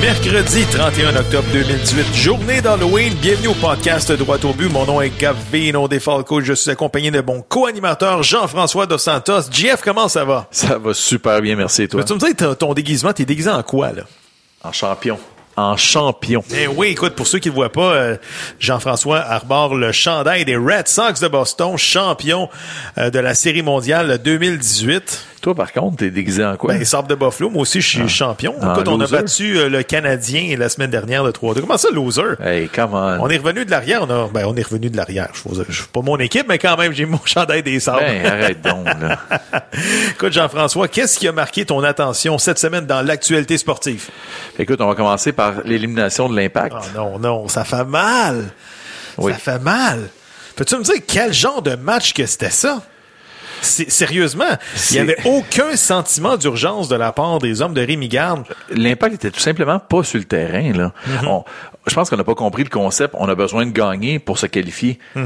Mercredi 31 octobre 2018, journée d'Halloween. Bienvenue au podcast Droit au but. Mon nom est Gavino Defalco. Je suis accompagné de mon co-animateur Jean-François Dos Santos. Jeff, comment ça va? Ça va super bien, merci et toi. Peux-tu me dire ton- ton déguisement? T'es déguisé en quoi, là? En champion. En champion. Eh oui, écoute, pour ceux qui ne voient pas, euh, Jean-François arbore le chandail des Red Sox de Boston, champion euh, de la Série mondiale 2018. Toi, par contre, t'es déguisé en quoi? Ben, Sabre de Buffalo, moi aussi, je suis champion. Ah, Écoute, on a battu euh, le Canadien la semaine dernière de 3-2. Comment ça, loser? hey, come on. On est revenu de l'arrière. On a, ben, on est revenu de l'arrière. Je ne suis pas mon équipe, mais quand même, j'ai mon chandail des sabres. Ben, arrête donc, là. Écoute, Jean-François, qu'est-ce qui a marqué ton attention cette semaine dans l'actualité sportive? Écoute, on va commencer par l'élimination de l'impact. Oh non, non, ça fait mal. Oui. Ça fait mal. Peux-tu me dire quel genre de match que c'était ça? Sérieusement, il n'y avait aucun sentiment d'urgence de la part des hommes de Rémi Garde. L'impact était tout simplement pas sur le terrain, là. Mm-hmm. On- je pense qu'on n'a pas compris le concept. On a besoin de gagner pour se qualifier. Tu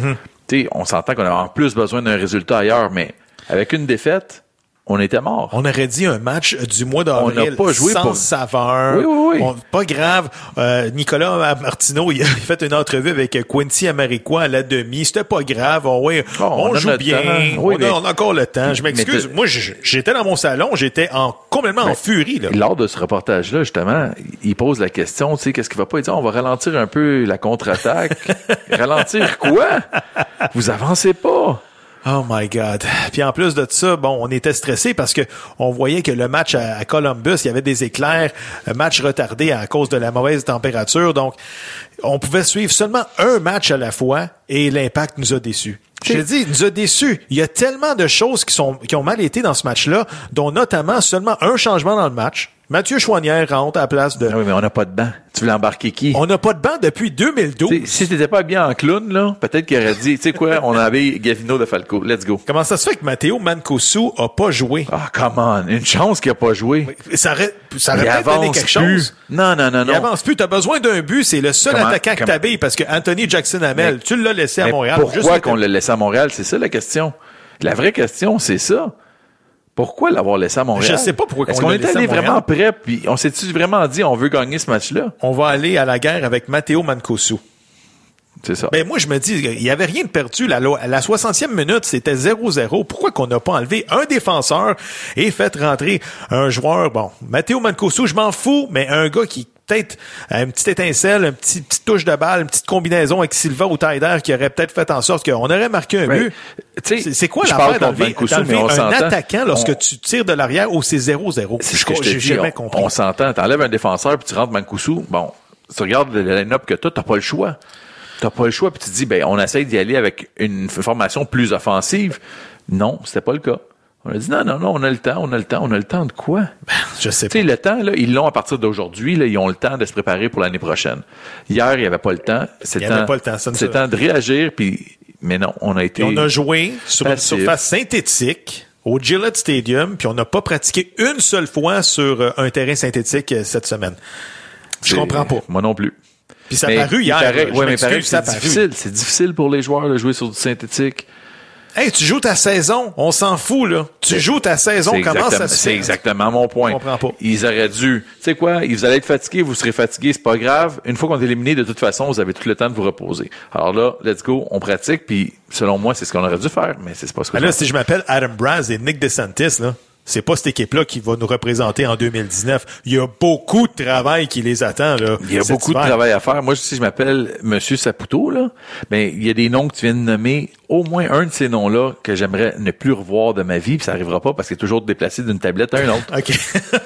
sais, on s'entend qu'on a en plus besoin d'un résultat ailleurs, mais avec une défaite, on était mort. On aurait dit un match du mois d'avril On n'a pas joué sans pour- saveur. Oui, oui, oui. On- pas grave. Euh, Nicolas Martineau, il a fait une entrevue avec Quincy Amaricois à la demi. C'était pas grave. Oh, on, on a joue bien. Oui, on, mais- a, on a encore le temps. Je m'excuse. Moi, j'étais dans mon salon. J'étais en, complètement en furie. Là. Lors de ce reportage-là, justement, il pose la question, tu sais, qu'est-ce qui va pas? Il dit, on va ralentir un peu la contre-attaque. ralentir quoi? Vous avancez pas. Oh my God. Puis en plus de ça, bon, on était stressé parce que on voyait que le match à, à Columbus, il y avait des éclairs, un match retardé à cause de la mauvaise température. Donc, on pouvait suivre seulement un match à la fois et l'impact nous a déçus. Je il nous a déçus. Il y a tellement de choses qui sont qui ont mal été dans ce match-là, dont notamment seulement un changement dans le match. Mathieu Chouanière rentre à la place de. Ah oui, mais on n'a pas de banc. Tu voulais embarquer qui? On n'a pas de banc depuis 2012. T'sais, si t'étais pas bien en clown, là, peut-être qu'il aurait dit, tu sais quoi, on avait Gavino de Falco. Let's go. Comment ça se fait que Matteo Mancosu a pas joué? Ah, come on. Une chance qu'il a pas joué. Ça aurait, ça aurait Il peut-être donné quelque plus. chose. Non, non, non, Il non. avance plus. T'as besoin d'un but. C'est le seul attaquant que t'habilles parce que Anthony Jackson Hamel, tu l'as laissé à Montréal. pourquoi qu'on l'a laissé à Montréal? C'est ça la question. La vraie question, c'est ça. Pourquoi l'avoir laissé à Montréal? Je sais pas pourquoi Est-ce qu'on est allé vraiment prêt, puis on s'est-tu vraiment dit on veut gagner ce match-là? On va aller à la guerre avec Matteo Mancosu. C'est ça. Ben moi, je me dis, il y avait rien de perdu. La, la 60e minute, c'était 0-0. Pourquoi qu'on n'a pas enlevé un défenseur et fait rentrer un joueur, bon, Matteo Mancosu, je m'en fous, mais un gars qui peut-être une petite étincelle, une petite, petite touche de balle, une petite combinaison avec Silva ou Taider qui aurait peut-être fait en sorte qu'on aurait marqué un but. C'est quoi l'affaire d'enlever un attaquant lorsque On- tu tires de l'arrière ou c'est 0-0? C'est ce que J'ai jamais on- compris. On, s'entend. T'enlèves un défenseur puis tu rentres Mancuso. Bon, tu regardes le line-up que t'as, t'as pas le choix. T'as pas le choix puis tu te dis, ben, on essaye d'y aller avec une formation plus offensive. Non, c'était pas le cas. On a dit, non, non, non, on a le temps, on a le temps, on a le temps de quoi? Je sais Tu pas. sais, le temps, là, ils l'ont à partir d'aujourd'hui, là, ils ont le temps de se préparer pour l'année prochaine. Hier, il n'y avait pas le temps. C'est avait pas le temps, C'est temps de réagir, puis, mais non, on a été. On a joué sur une surface synthétique au Gillette Stadium, puis on n'a pas pratiqué une seule fois sur euh, un terrain synthétique euh, cette semaine. Je comprends pas. Moi non plus. Puis ça a paru hier. ouais, mais a c'est paru. difficile. C'est difficile pour les joueurs de jouer sur du synthétique. Hey, tu joues ta saison, on s'en fout, là. Tu joues ta saison, comment ça se C'est exactement mon point. Je comprends pas. Ils auraient dû. Tu sais quoi? Vous allez être fatigué, vous serez fatigué, c'est pas grave. Une fois qu'on est éliminé, de toute façon, vous avez tout le temps de vous reposer. Alors là, let's go, on pratique, puis selon moi, c'est ce qu'on aurait dû faire, mais c'est pas ce que Mais là, si je m'appelle Adam Braz et Nick DeSantis, là, c'est pas cette équipe-là qui va nous représenter en 2019. Il y a beaucoup de travail qui les attend, là. Il y a beaucoup de travail à faire. Moi, si je m'appelle Monsieur Saputo, là, ben, il y a des noms que tu viens de nommer. Au moins un de ces noms-là que j'aimerais ne plus revoir de ma vie, puis ça arrivera pas parce qu'il est toujours déplacé d'une tablette à une autre. OK.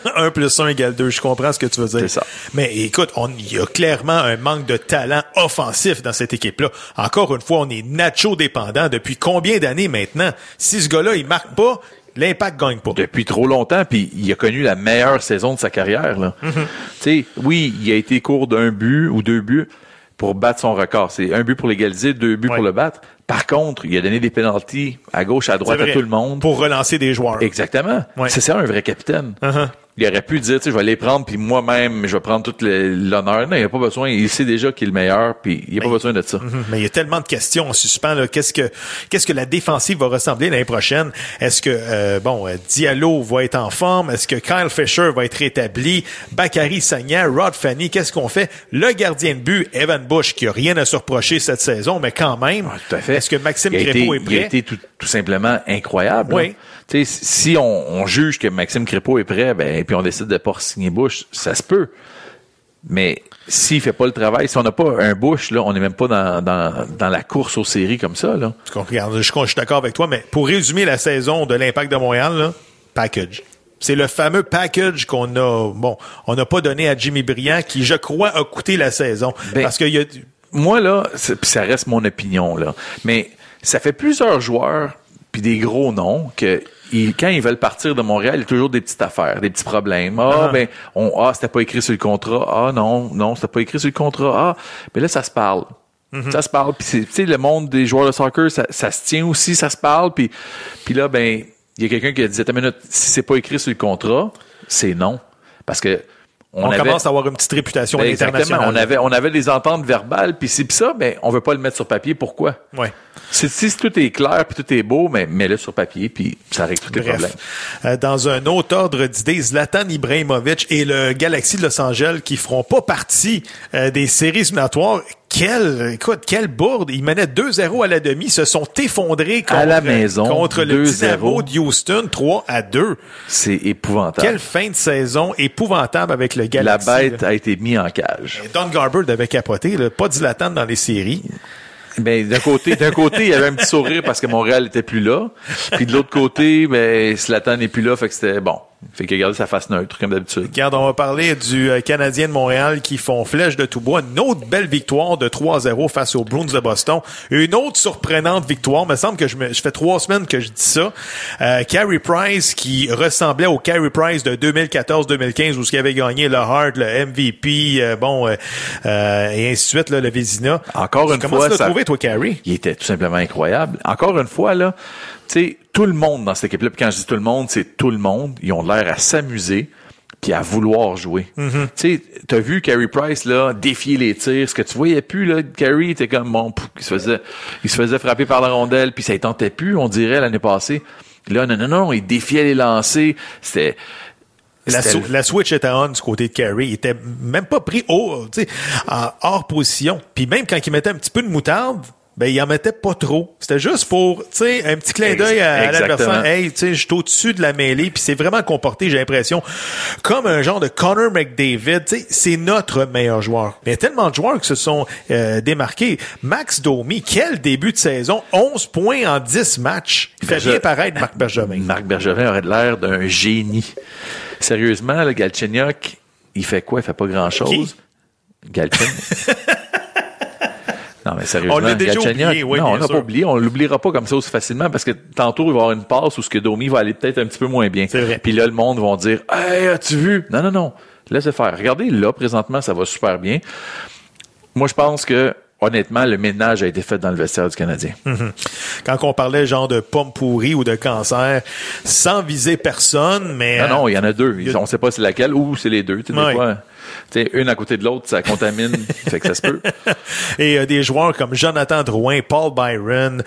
1 plus 1 égale 2. Je comprends ce que tu veux dire. C'est ça. Mais écoute, on, il y a clairement un manque de talent offensif dans cette équipe-là. Encore une fois, on est Nacho dépendant depuis combien d'années maintenant? Si ce gars-là, il marque pas, l'impact gagne pas. Depuis trop longtemps, puis il a connu la meilleure saison de sa carrière. Là. Sais, oui, il a été court d'un but ou deux buts pour battre son record. C'est un but pour l'égaliser, deux buts Ouais. pour le battre. Par contre, il a donné des pénalties à gauche, à droite, à tout le monde. Pour relancer des joueurs. Exactement. Ouais. C'est ça un vrai capitaine. Uh-huh. Il aurait pu dire, tu sais, je vais les prendre, puis moi-même, je vais prendre tout l'honneur. Non, il n'a pas besoin. Il sait déjà qu'il est le meilleur, puis il n'a pas besoin de ça. Mhm. Mais il y a tellement de questions en suspens. Qu'est-ce que qu'est-ce que la défensive va ressembler l'année prochaine? Est-ce que euh, bon euh, Diallo va être en forme? Est-ce que Kyle Fisher va être rétabli? Bakary Sagna, Rod Fanny, qu'est-ce qu'on fait? Le gardien de but Evan Bush qui a rien à se reprocher cette saison, mais quand même. Tout à fait. Est-ce que Maxime Crépeau été, est Il a prêt? été tout, tout simplement incroyable. Oui. sais, si on, on juge que Maxime Crépeau est prêt, ben, et puis on décide de pas signer Bush, ça se peut. Mais s'il fait pas le travail, si on n'a pas un Bush, là, on n'est même pas dans, dans, dans la course aux séries comme ça. Là. Regarde, je, je suis d'accord avec toi, mais pour résumer la saison de l'Impact de Montréal, là, package. C'est le fameux package qu'on a, bon, on n'a pas donné à Jimmy Briand, qui, je crois, a coûté la saison. Ben, parce qu'il y a, Moi, là, ça reste mon opinion, là. Mais ça fait plusieurs joueurs, puis des gros noms, que ils- quand ils veulent partir de Montréal, il y a toujours des petites affaires, des petits problèmes. Ah, Ah. ben, on, ah, c'était pas écrit sur le contrat. Ah, non, non, c'était pas écrit sur le contrat. Ah, mais là, ça se parle. Ça se parle. Puis, c'est- tu sais, le monde des joueurs de soccer, ça, ça se tient aussi, ça se parle. Puis, puis là, ben, il y a quelqu'un qui a dit, attends une minute, si c'est pas écrit sur le contrat, c'est non. Parce que on, avait- commence à avoir une petite réputation ben, exactement. l'international. On avait, on avait des ententes verbales, puis c'est pis ça, ben, on veut pas le mettre sur papier. Pourquoi? Ouais. Si, si tout est clair, puis tout est beau, mais mets-le sur papier, puis ça règle tous les problèmes. Euh, dans un autre ordre d'idées, Zlatan Ibrahimovic et le Galaxy de Los Angeles qui feront pas partie euh, des séries éliminatoires. Quel, écoute, quelle bourde! Ils menaient 2-0 à la demi, se sont effondrés contre, À la maison, contre le 2-0. Dynamo de Houston, 3 à 2. C'est épouvantable. Quelle fin de saison épouvantable avec le La Galaxy. bête là. a été mise en cage. Et Don Garber devait capoter, là. pas Zlatan dans les séries. Ben, d'un côté, d'un côté, il y avait un petit sourire parce que Montréal était plus là. Puis de l'autre côté, ben, Slatan n'est plus là, fait que c'était bon. Fait qu'il a gardé sa face neutre, comme d'habitude. Regarde, on va parler du euh, Canadien de Montréal qui font flèche de tout bois. Une autre belle victoire de 3-0 face aux Bruins de Boston. Une autre surprenante victoire. Il me semble que je, me, je fais trois semaines que je dis ça. Euh, Carey Price qui ressemblait au Carey Price de 2014-2015 où ce qui avait gagné le Hart, le MVP, euh, bon, euh, et ainsi de suite, là, le Vézina. Encore une Comment fois, tu l'as trouvé, toi, Carey? il était tout simplement incroyable. Encore une fois, là, sais, tout le monde dans cette équipe-là, puis quand je dis tout le monde, c'est tout le monde, ils ont l'air à s'amuser puis à vouloir jouer. Tu sais, t'as vu Carey Price, là, défier les tirs, ce que tu voyais plus, là, Carey était comme, bon, pouf, il se faisait, il se faisait frapper par la rondelle, puis ça ne tentait plus, on dirait, l'année passée. Là, non, non, non, il défiait les lancers, c'était... La, la switch était on du côté de Carey. Il était même pas pris haut, tu sais, en hors position. Puis même quand il mettait un petit peu de moutarde, ben il en mettait pas trop. C'était juste pour, tu sais, un petit clin d'œil à, à Exactement. l'adversaire. Hey, tu sais, je suis au-dessus de la mêlée. Puis c'est vraiment comporté, j'ai l'impression, comme un genre de Connor McDavid. Tu sais, c'est notre meilleur joueur. Mais il y a tellement de joueurs qui se sont euh, démarqués. Max Domi, quel début de saison. 11 points en 10 matchs. Il fait bien paraître Marc Bergevin. Marc Bergevin aurait l'air d'un génie. Sérieusement, le Galchenyuk, il fait quoi? Il fait pas grand-chose. Galchenyuk. non, mais sérieusement, On l'a déjà oublié, oui, non, bien on l'a pas oublié. On l'oubliera pas comme ça aussi facilement parce que tantôt, il va y avoir une passe où ce que Domi va aller peut-être un petit peu moins bien. C'est vrai. Puis là, le monde va dire, hey, as-tu vu? Non, non, non. Laissez faire. Regardez, là, présentement, ça va super bien. Moi, je pense que, honnêtement, le ménage a été fait dans le vestiaire du Canadien. quand on parlait genre de pomme pourrie ou de cancer, sans viser personne, mais Non, non, il y en a deux. a- On sait pas c'est laquelle ou c'est les deux. Tu sais, Ouais. Des fois, tu sais, une à côté de l'autre, ça contamine. fait que ça se peut. et euh, des joueurs comme Jonathan Drouin, Paul Byron.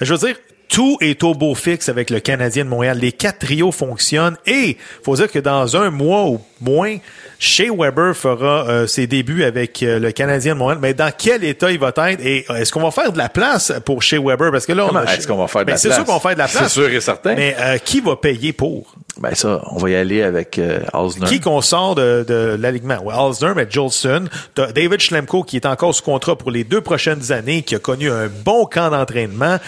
Je veux dire, tout est au beau fixe avec le Canadien de Montréal. Les quatre trios fonctionnent et faut dire que dans un mois ou moins, Shea Weber fera euh, ses débuts avec euh, le Canadien de Montréal. Mais dans quel état il va être et est-ce qu'on va faire de la place pour Shea Weber? Parce que là, on a- est-ce qu'on va faire de Ben, la C'est place? sûr qu'on va faire de la place. C'est sûr et certain. Mais euh, qui va payer pour? Ben ça, on va y aller avec euh, Osner. Qui qu'on sort de, de l'alignement? Ouais, Alsner, mais Jolson. David Schlemko qui est encore sous contrat pour les deux prochaines années, qui a connu un bon camp d'entraînement.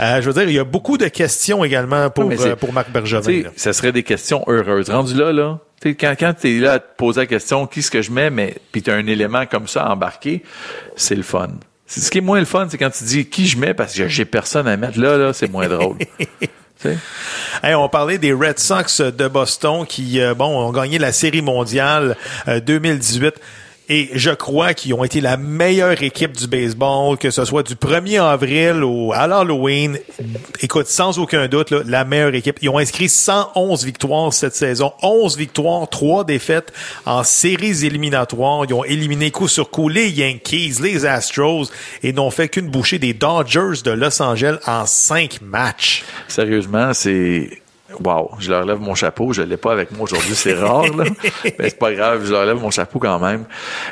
Euh, je veux dire, il y a beaucoup de questions également pour, euh, pour Marc Bergevin. Ça serait des questions heureuses. Rendu là, là, quand, quand tu es là à te poser la question, qui est-ce que je mets, mais puis tu as un élément comme ça embarqué, c'est le fun. Ce qui est moins le fun, c'est quand tu dis qui je mets parce que j'ai personne à mettre. Là, là, c'est moins drôle. Hey, on parlait des Red Sox de Boston qui, euh, bon, ont gagné la Série mondiale euh, 2018. Et je crois qu'ils ont été la meilleure équipe du baseball, que ce soit du 1er avril au, à l'Halloween. Écoute, sans aucun doute, là, la meilleure équipe. Ils ont inscrit 111 victoires cette saison. 11 victoires, 3 défaites en séries éliminatoires. Ils ont éliminé coup sur coup les Yankees, les Astros et n'ont fait qu'une bouchée des Dodgers de Los Angeles en 5 matchs. Sérieusement, c'est Wow, je leur lève mon chapeau. Je l'ai pas avec moi aujourd'hui, c'est rare, là. Mais c'est pas grave, je leur lève mon chapeau quand même.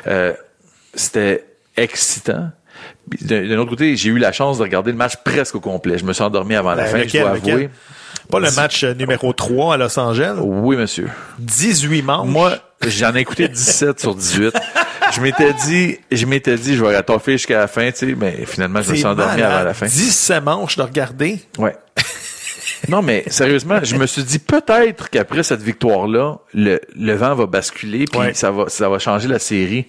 Euh, c'était excitant. D'un autre côté, j'ai eu la chance de regarder le match presque au complet. Je me suis endormi avant la Ben, fin, lequel, je dois lequel? avouer. Pas le match euh, numéro 3 à Los Angeles? Oui, monsieur. 18 manches. Moi, j'en ai écouté 17 sur 18. Je m'étais dit, je m'étais dit, je vais attoffer jusqu'à la fin, tu sais, mais finalement, je me suis endormi avant la fin. 17 manches de regarder? Ouais. Non, mais sérieusement, je me suis dit peut-être qu'après cette victoire-là, le, le vent va basculer, puis Ouais. ça va ça va changer la série.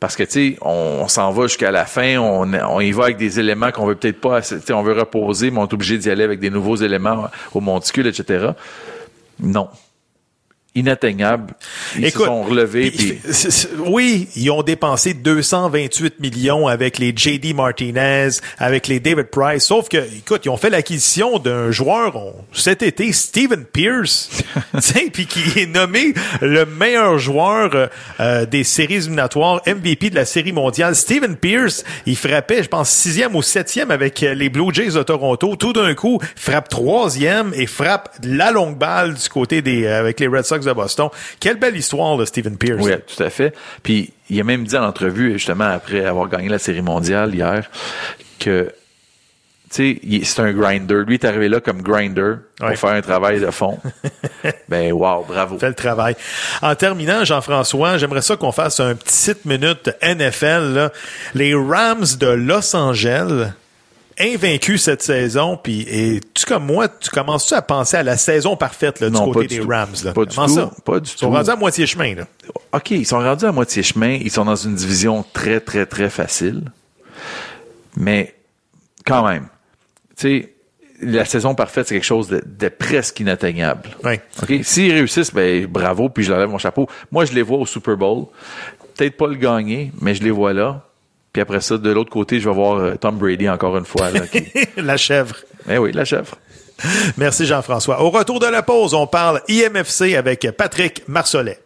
Parce que tu sais, on, on s'en va jusqu'à la fin, on, on y va avec des éléments qu'on veut peut-être pas, assez- tu sais, on veut reposer, mais on est obligé d'y aller avec des nouveaux éléments au monticule, etc. Non. Inatteignable. Ils Écoute, se sont relevés, c'est- oui, ils ont dépensé 228 millions avec les JD Martinez, avec les David Price. Sauf que, écoute, ils ont fait l'acquisition d'un joueur on- cet été, Steven Pierce, puis qui est nommé le meilleur joueur euh, euh, des séries éliminatoires, MVP de la série mondiale. Steven Pierce, il frappait, je pense, sixième ou septième avec euh, les Blue Jays de Toronto. Tout d'un coup, frappe troisième et frappe la longue balle du côté des euh, avec les Red Sox de Boston. Quelle belle histoire de Steven Pierce. Oui, tout à fait. Puis il a même dit en entrevue, justement, après avoir gagné la série mondiale hier, que tu sais, il- c'est un grinder. Lui est arrivé là comme grinder pour Ouais. faire un travail de fond. ben wow, bravo. fait le travail. En terminant, Jean-François, j'aimerais ça qu'on fasse un petit 7 minutes NFL. là. Les Rams de Los Angeles, invaincus cette saison, puis et tu comme moi, tu commences-tu à penser à la saison parfaite là, du côté des tout. Rams? Là? Pas du Comment tout, ça? pas du Ils sont tout. rendus à moitié chemin. Là. OK, ils sont rendus à moitié chemin. Ils sont dans une division très, très, très facile. Mais quand même, tu sais, la saison parfaite, c'est quelque chose de, de presque inatteignable. Ouais. OK? S'ils réussissent, ben bravo, puis je leur lève mon chapeau. Moi, je les vois au Super Bowl. Peut-être pas le gagner, mais je les vois là. Puis après ça, de l'autre côté, je vais voir euh, Tom Brady encore une fois. Là, qui... la chèvre. Eh oui, la chèvre. Merci Jean-François. Au retour de la pause, on parle IMFC avec Patrick Bill.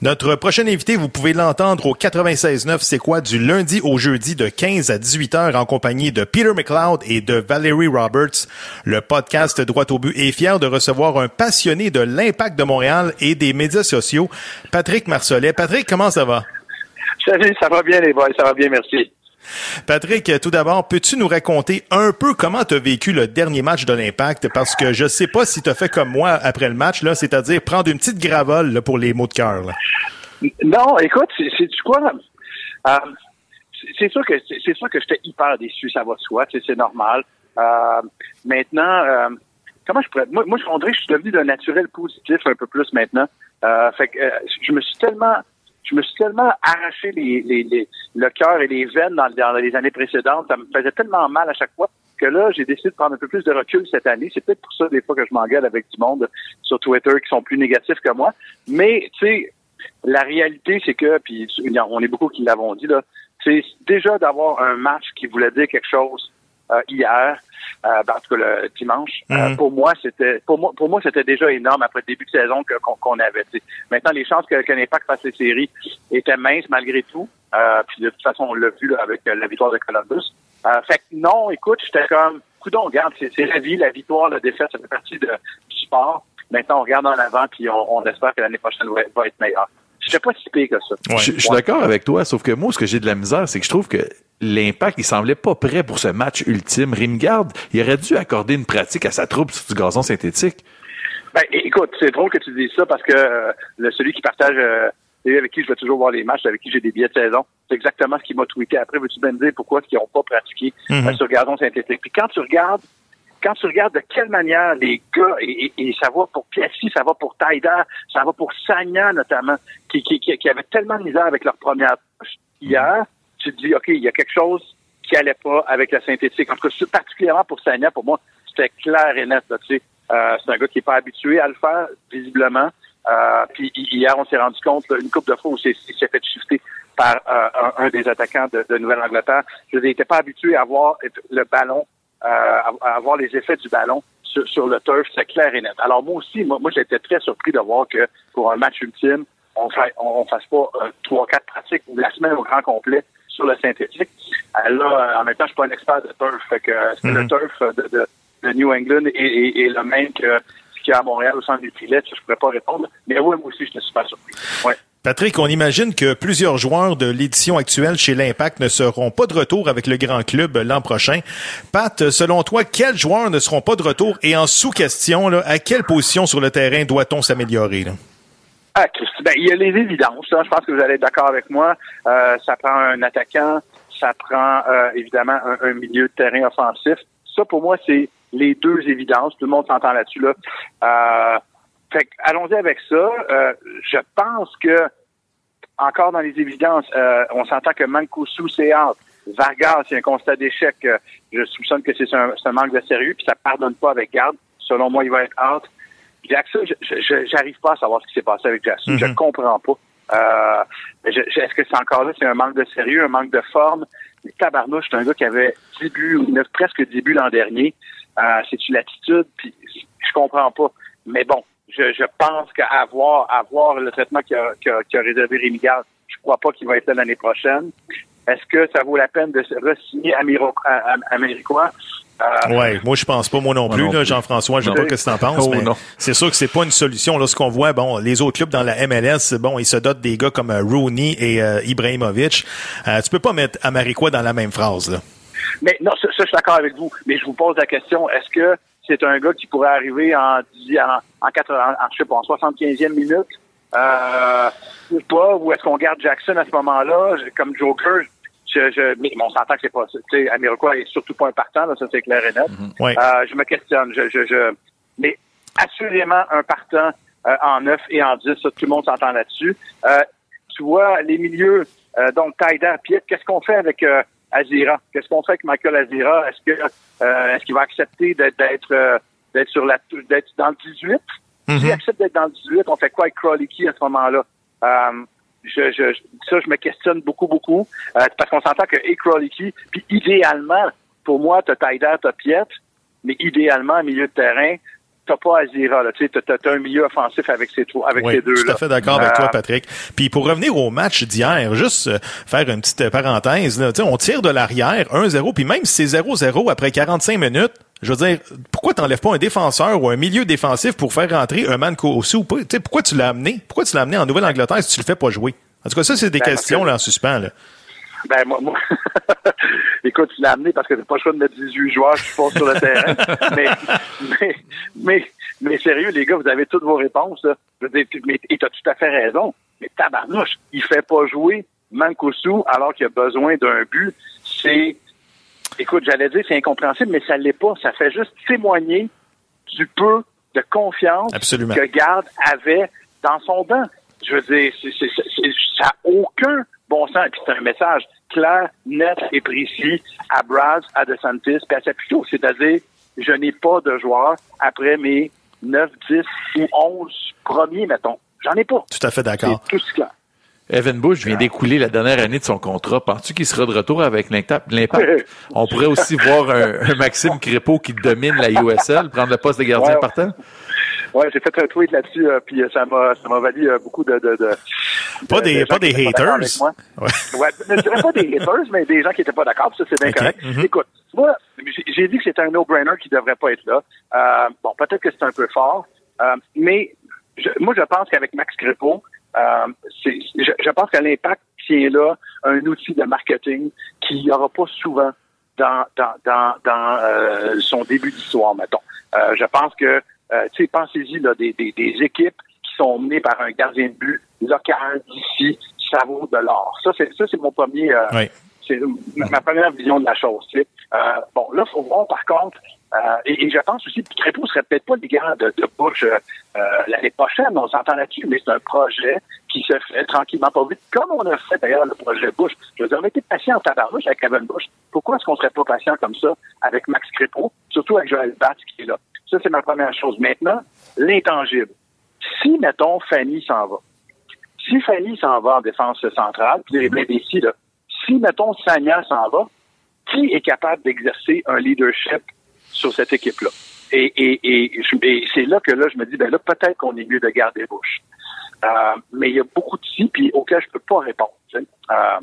Notre prochain invité, vous pouvez l'entendre au 96.9, c'est quoi, du lundi au jeudi de 15 à 18 heures en compagnie de Peter McLeod et de Valerie Roberts. Le podcast Droit au but est fier de recevoir un passionné de l'impact de Montréal et des médias sociaux, Patrick Marcelet. Patrick, comment ça va? Salut, ça va bien les boys, ça va bien, merci. Patrick, tout d'abord, peux-tu nous raconter un peu comment tu as vécu le dernier match de l'Impact? Parce que je sais pas si tu as fait comme moi après le match, là, c'est-à-dire prendre une petite gravole là, pour les mots de cœur. Non, écoute, c'est tu quoi? euh, c'est- sûr que c'est sûr que j'étais hyper déçu, ça va de soi, c'est normal. Euh, maintenant, euh, comment je pourrais moi, moi je dirais que je suis devenu d'un naturel positif un peu plus maintenant. Euh, fait que je me suis tellement je me suis tellement arraché les, les, les- le cœur et les veines dans, les années précédentes, ça me faisait tellement mal à chaque fois que là, j'ai décidé de prendre un peu plus de recul cette année. C'est peut-être pour ça des fois que je m'engueule avec du monde sur Twitter qui sont plus négatifs que moi. Mais tu sais, la réalité, c'est que, puis on est beaucoup qui l'avons dit, là, c'est déjà d'avoir un match qui voulait dire quelque chose euh, hier, euh, ben, en tout cas le dimanche. euh, Mhm. pour moi, c'était pour moi pour moi c'était déjà énorme après le début de saison que- qu'on qu'on avait. Maintenant, les chances que, que l'Impact fasse les séries étaient minces malgré tout. Euh, puis de toute façon, on l'a vu là, avec euh, la victoire de Columbus. Euh, fait que non, écoute, j'étais comme, coudon, regarde, c'est c'est la vie, la victoire, la défaite, ça fait partie de, du sport. Maintenant, on regarde en avant, puis on, on espère que l'année prochaine va, va être meilleure. J'étais pas si pire que ça. Ouais. Je, je suis d'accord avec toi, sauf que moi, ce que j'ai de la misère, c'est que je trouve que l'impact, il semblait pas prêt pour ce match ultime. Rimgarde, il aurait dû accorder une pratique à sa troupe sur du gazon synthétique. Ben, écoute, c'est drôle que tu dises ça parce que euh, le, celui qui partage, euh, celui avec qui je vais toujours voir les matchs, avec qui j'ai des billets de saison, c'est exactement ce qu'il m'a tweeté. Après, veux-tu bien me dire pourquoi ils n'ont pas pratiqué Mhm. euh, sur gazon synthétique? Puis quand tu regardes, quand tu regardes de quelle manière les gars, et, ça va pour Piassi, ça va pour Taïda, ça va pour Sagna notamment, qui, avaient tellement de misère avec leur première touche hier, tu te dis, OK, il y a quelque chose qui allait pas avec la synthétique. En tout cas, particulièrement pour Sagna, pour moi, c'était clair et net. Là, tu sais. Euh, c'est un gars qui est pas habitué à le faire, visiblement. Euh, puis hier, on s'est rendu compte une couple de fois où il s'est fait shifter par euh, un, des attaquants de, Nouvelle-Angleterre. Je n'étais pas habitué à voir le ballon, euh, à, voir les effets du ballon sur, sur le turf, c'est clair et net. Alors moi aussi, moi, moi j'étais très surpris de voir que pour un match ultime, on ne on, fasse pas euh, trois, quatre pratiques ou la semaine au grand complet sur le synthétique. Euh, là, en même temps, je suis pas un expert de turf, fait que le mm-hmm. turf de, de, de, New England est, le même que ce qu'il y a à Montréal au centre du filet, je pourrais pas répondre. Mais oui, moi aussi, je suis super surpris. Ouais. Patrick, on imagine que plusieurs joueurs de l'édition actuelle chez l'Impact ne seront pas de retour avec le grand club l'an prochain. Pat, selon toi, quels joueurs ne seront pas de retour? Et en sous-question, à quelle position sur le terrain doit-on s'améliorer? Ah, ben, il y a les évidences. Hein. Je pense que vous allez être d'accord avec moi. Euh, ça prend un attaquant, ça prend euh, évidemment un, milieu de terrain offensif. Ça, pour moi, c'est les deux évidences. Tout le monde s'entend là-dessus. Là. Euh, fait allons-y avec ça. Euh, je pense que, encore dans les évidences, euh, on s'entend que Mancuso, c'est out. Vargas, c'est un constat d'échec. Euh, je soupçonne que c'est un, un, manque de sérieux, puis ça pardonne pas avec garde. Selon moi, il va être out. Jackson, j'arrive pas à savoir ce qui s'est passé avec Jackson. Je ne mm-hmm. comprends pas. Euh, Est-ce que c'est encore là, c'est un manque de sérieux, un manque de forme? Mais tabarnouche, c'est un gars qui avait 10 buts, ou presque 10 buts l'an dernier. Euh, C'est-tu l'attitude? Puis je comprends pas. Mais bon, je, je pense qu'à voir, avoir le traitement qu'a a, a, réservé Rémi Gall, je crois pas qu'il va être là l'année prochaine. Est-ce que ça vaut la peine de se re-signer Américois? Euh, ouais, moi je pense pas, moi non plus, Jean-François, je sais pas ce que tu en penses, oh, mais c'est sûr que c'est pas une solution. Lorsqu'on voit, bon, les autres clubs dans la MLS, bon, ils se dotent des gars comme euh, Rooney et euh, Ibrahimovic. Euh, tu peux pas mettre Américois dans la même phrase, là. Mais non, ça, ça je suis d'accord avec vous. Mais je vous pose la question, est-ce que c'est un gars qui pourrait arriver en, en, en, 80, en, je sais pas, en 75e minute. Euh, ou pas, ou est-ce qu'on garde Jackson à ce moment-là, comme Joker? Je, je, mais on s'entend que c'est pas ça. Tu sais, est surtout pas un partant, là, ça c'est clair et net. Mm-hmm. euh, je me questionne. Je, je, je, mais assurément un partant euh, en 9 et en 10, ça, tout le monde s'entend là-dessus. Euh, tu vois, les milieux, donc Taider, Piet, qu'est-ce qu'on fait avec Azira. Qu'est-ce qu'on fait avec Michael Azira? Est-ce que euh, est-ce qu'il va accepter d'être euh, d'être sur la d'être dans le 18? Mm-hmm. S'il accepte d'être dans le 18, on fait quoi avec Crowley à ce moment-là? Euh, je, je, ça, je me questionne beaucoup, beaucoup. Parce qu'on s'entend que et Crowley puis idéalement, pour moi, t'as Taider, t'as Piet, mais idéalement, milieu de terrain, t'as pas Azira, là. Tu sais, t'as, un milieu offensif avec ces, avec oui, deux-là. tout à fait d'accord avec toi, euh, Patrick. Puis pour revenir au match d'hier, juste euh, faire une petite parenthèse, là. On tire de l'arrière, 1-0, puis même si c'est 0-0 après 45 minutes, je veux dire, pourquoi t'enlèves pas un défenseur ou un milieu défensif pour faire rentrer un man aussi ou pas? Tu sais, pourquoi tu l'as amené? Pourquoi tu l'as amené en Nouvelle-Angleterre si tu le fais pas jouer? En tout cas, ça, c'est des ben, questions, là, en suspens, là. Ben, moi, moi écoute, tu l'as amené parce que t'as pas le choix de mettre 18 joueurs qui font sur le terrain. mais, mais, mais, mais, sérieux, les gars, vous avez toutes vos réponses, là. Je veux dire, mais, et t'as tout à fait raison. Mais tabarnouche, il fait pas jouer Mancosu alors qu'il a besoin d'un but. C'est, écoute, j'allais dire c'est incompréhensible, mais ça l'est pas. Ça fait juste témoigner du peu de confiance que Garde avait dans son banc. Je veux dire, ça n'a aucun bon sens. Puis c'est un message clair, net et précis à Brad, à DeSantis, puis à Saputo. C'est-à-dire, je n'ai pas de joueur après mes 9, 10 ou 11 premiers, mettons. J'en ai pas. Tout à fait d'accord. Tout clair. Evan Bush vient d'écouler la dernière année de son contrat. Penses-tu qu'il sera de retour avec l'impact? On pourrait aussi voir un, Maxime Crépeau qui domine la USL, prendre le poste de gardien ouais, partant? Ouais, j'ai fait un tweet là-dessus, euh, puis euh, ça m'a ça m'a valu euh, beaucoup de, de, de, pas des pas des haters. Ouais. ouais je dirais pas des haters, mais des gens qui étaient pas d'accord. Ça c'est bien correct. Mm-hmm. Écoute, moi j'ai dit que c'était un no-brainer qui devrait pas être là. Euh, bon, peut-être que c'est un peu fort, mais je, moi je pense qu'avec Max Crépeau, c'est je, je, pense que l'impact tient là un outil de marketing qu'il n'y aura pas souvent dans dans dans, dans son début d'histoire, mettons. je pense que euh, tu sais, pensez-y, des, des, des, équipes qui sont menées par un gardien de but local d'ici, ça vaut de l'or. Ça, c'est, ça, c'est mon premier, euh, c'est ma première vision de la chose. Euh, bon, là, faut voir, par contre, euh, et, et, je pense aussi que Crépeau serait peut-être pas des grands de, Bush euh, l'année prochaine, on s'entend là-dessus, mais c'est un projet qui se fait tranquillement pas vite, comme on a fait d'ailleurs le projet Bush. Je veux dire, on été patient en tabarnouche avec Kevin Bush. Pourquoi est-ce qu'on serait pas patient comme ça avec Max Crépeau, surtout avec Joël Batz qui est là? Ça, c'est ma première chose. Maintenant, l'intangible. si, mettons, Fanny s'en va, si Fanny s'en va en défense centrale, puis les ici, là, si, mettons, Sanya s'en va, qui est capable d'exercer un leadership sur cette équipe-là? Et, c'est là que là, je me dis, ben là, peut-être qu'on est mieux de garder Bush. Euh, mais il y a beaucoup de si, puis auxquels je peux pas répondre. Euh,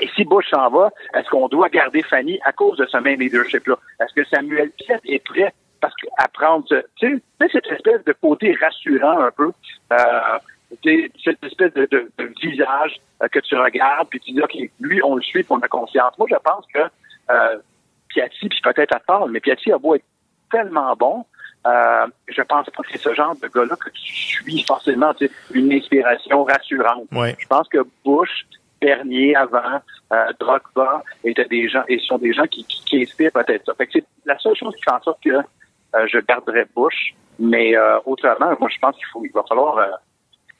et si Bush s'en va, est-ce qu'on doit garder Fanny à cause de ce même leadership-là? Est-ce que Samuel Piet est prêt parce que, à prendre tu sais, cette espèce de côté rassurant un peu, euh, cette espèce de, de- de visage euh, que tu regardes, puis tu dis, OK, lui, on le suit, puis on a confiance. Moi, je pense que euh, Piatti, puis peut-être à tort, mais Piatti a beau être tellement bon, euh, je pense pas que c'est ce genre de gars-là que tu suis forcément, tu sais, une inspiration rassurante. Ouais. Je pense que Bush, Bernier avant, euh, Drogba étaient des gens et sont des gens qui, qui, qui inspirent peut-être ça. Fait que c'est la seule chose qui fait en sorte que euh, je garderais Bush, mais euh, autrement, moi je pense qu'il faut il va falloir euh,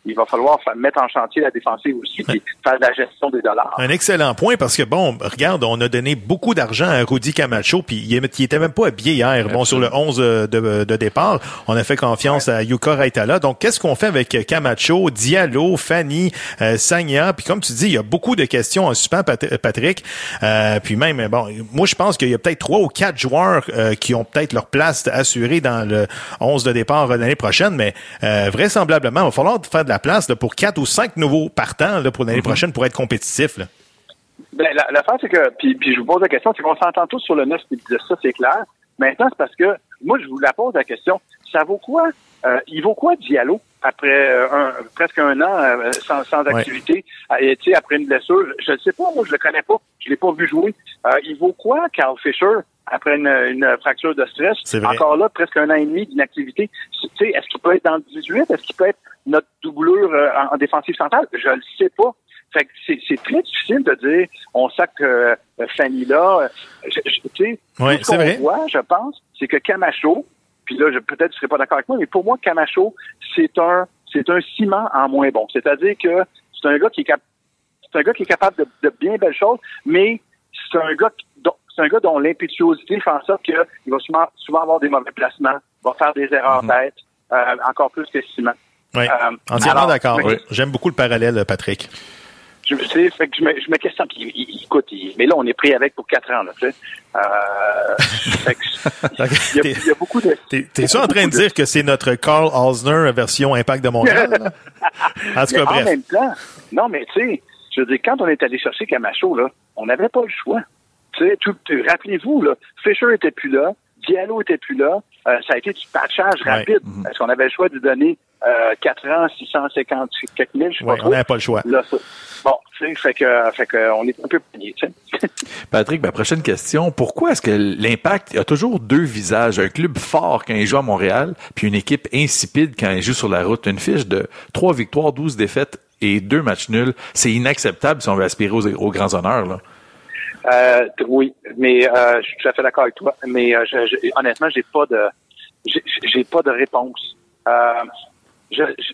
il va falloir fa- mettre en chantier la défensive aussi, puis faire de la gestion des dollars. Un excellent point parce que bon, regarde, on a donné beaucoup d'argent à Rudy Camacho puis il, il était même pas habillé hier. Bon, sur le 11 de, de départ, on a fait confiance à Yuka Raitala. Donc, qu'est-ce qu'on fait avec Camacho, Diallo, Fanny, euh, Sagna? Puis comme tu dis, il y a beaucoup de questions en suspens, Pat- Patrick. Euh, puis même, bon, moi je pense qu'il y a peut-être trois ou quatre joueurs euh, qui ont peut-être leur place assurée dans le 11 de départ euh, l'année prochaine, mais euh, vraisemblablement, il va falloir faire de la place là, pour quatre ou cinq nouveaux partants là, pour l'année prochaine pour être compétitif. Là. Ben, la- l'affaire, c'est que, puis, puis je vous pose la question, c'est qu'on s'entend tous sur le 9 qui disait ça, c'est clair. Maintenant, c'est parce que, moi, je vous la pose la question, ça vaut quoi, euh, il vaut quoi Diallo après euh, un, presque un an euh, sans, sans Ouais. activité, euh, et, tu sais, après une blessure, je ne sais pas, moi, je le connais pas, je l'ai pas vu jouer. Euh, il vaut quoi Carl Fisher après une, une fracture de stress? Encore là, presque un an et demi d'inactivité. Tu sais, est-ce qu'il peut être dans le 18? Est-ce qu'il peut être notre doublure euh, en, en défensive centrale? Je le sais pas. Fait que c'est, très difficile de dire on sacre euh, Fanny là. Euh, je- je- Tu sais, Ouais, ce qu'on voit, je pense, c'est que Camacho, puis là, je, peut-être tu serais pas d'accord avec moi, mais pour moi, Camacho, c'est un c'est un ciment en moins bon. C'est-à-dire que c'est un gars qui est cap- c'est un gars qui est capable de, de bien belles choses, mais c'est un gars qui- dont, c'est un gars dont l'impétuosité fait en sorte qu'il va souvent, souvent avoir des mauvais placements, va faire des erreurs bêtes, euh, encore plus que ciment. Oui, Euh, entièrement d'accord. mais- J'aime beaucoup le parallèle, Patrick. Je, fait que je, me, je me questionne. Il- il- écoute, il- mais là, on est pris avec pour quatre ans. Là, tu sais. Euh, il, y a, il y a beaucoup de... T'es- T'es-tu en train de dire que c'est notre Carl Osner version Impact de Montréal? En tout Mais cas, en même temps, non, mais tu sais, je veux dire, quand on est allé chercher Camacho, là, on n'avait pas le choix. Tu sais, tout, euh, rappelez-vous, là, Fisher était plus là, Diallo était plus là, euh, ça a été du patchage Ouais. rapide. Est-ce qu'on avait le choix de lui donner euh, 4 ans, 650 quelques mille, je sais Ouais, pas on n'avait pas le choix. Là, Bon, tu sais, fait que, fait que, on est un peu pogné, tu sais. Patrick, ma prochaine question. Pourquoi est-ce que l'Impact a toujours deux visages? Un club fort quand il joue à Montréal, puis une équipe insipide quand il joue sur la route? Une fiche de trois victoires, 12 défaites et deux matchs nuls. C'est inacceptable si on veut aspirer aux, aux grands honneurs. Là. Euh, oui, mais euh, je suis tout à fait d'accord avec toi. Mais euh, je, je- honnêtement, j'ai pas de j'ai- pas de réponse. Euh, je, je,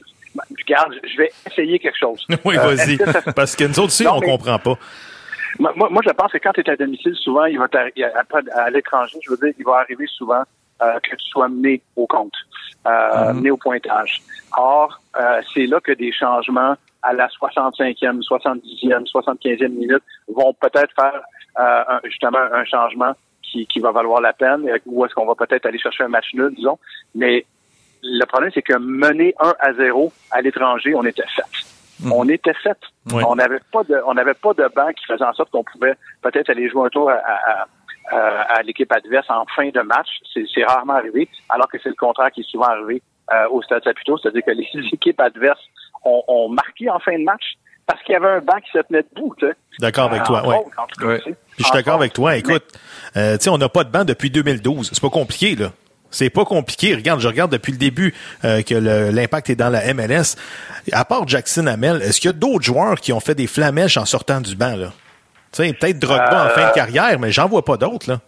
regarde, je vais essayer quelque chose. Oui, Euh, vas-y. ça- Parce que nous autres aussi, Non, on mais- comprend pas. moi, moi, je pense que quand tu es à domicile, souvent, il va à l'étranger, je veux dire, il va arriver souvent que tu sois mené au compte, euh, mené au pointage. Or, c'est là que des changements à la 65e, 70e, 75e minute vont peut-être faire un- justement un changement qui, qui va valoir la peine, ou est-ce qu'on va peut-être aller chercher un match nul, disons. Mais le problème, c'est que mener 1 à 0 à l'étranger, on était fait. On était fait. Oui. On n'avait pas de, on n'avait pas de banc qui faisait en sorte qu'on pouvait peut-être aller jouer un tour à, à- à- à l'équipe adverse en fin de match. C'est, c'est rarement arrivé, alors que c'est le contraire qui est souvent arrivé euh, au Stade Saputo, c'est-à-dire que les équipes adverses ont, ont marqué en fin de match parce qu'il y avait un banc qui se tenait debout. tu sais. D'accord avec Euh, toi, ouais. en sais. Puis je suis d'accord avec toi. Écoute, euh, tu sais, on n'a pas de banc depuis 2012. C'est pas compliqué, là. C'est pas compliqué. Regarde, je regarde depuis le début euh, que l'impact est dans la MLS. À part Jackson Hamel, est-ce qu'il y a d'autres joueurs qui ont fait des flamèches en sortant du banc, là? Tu sais, peut-être Drogba en Euh, fin de carrière, mais j'en vois pas d'autres, là.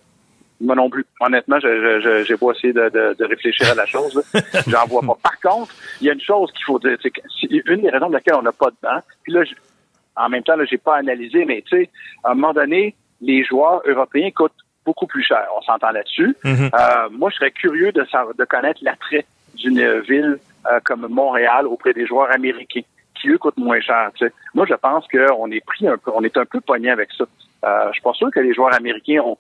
Moi non plus. Honnêtement, je je- je- j'ai pas essayé de, de- de réfléchir à la chose. J'en vois pas. Par contre, il y a une chose qu'il faut dire. c'est que c'est une des raisons pour lesquelles on n'a pas de banc. Puis là, je- en même temps, là, j'ai pas analysé, mais tu sais, à un moment donné, les joueurs européens coûtent beaucoup plus cher. On s'entend là-dessus. Mhm. Euh, moi, je serais curieux de, de connaître l'attrait d'une ville euh, comme Montréal auprès des joueurs américains qui eux coûtent moins cher. Moi, je pense qu'on est pris un peu, on est un peu pogné avec ça. Euh, je suis pas sûr que les joueurs américains ont,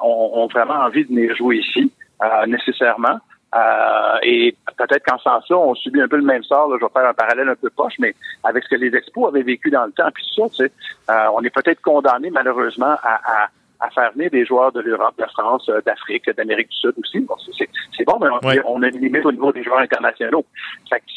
ont, ont vraiment envie de venir jouer ici euh, nécessairement. Euh, et peut-être qu'en sens ça, on subit un peu le même sort. là. je vais faire un parallèle un peu poche, mais avec ce que les expos avaient vécu dans le temps, puis ça, tu sais, euh, on est peut-être condamné malheureusement à, à, à faire venir des joueurs de l'Europe, de France, euh, d'Afrique, d'Amérique du Sud aussi. Bon, c'est- bon, mais on, Ouais. on a une limite au niveau des joueurs internationaux.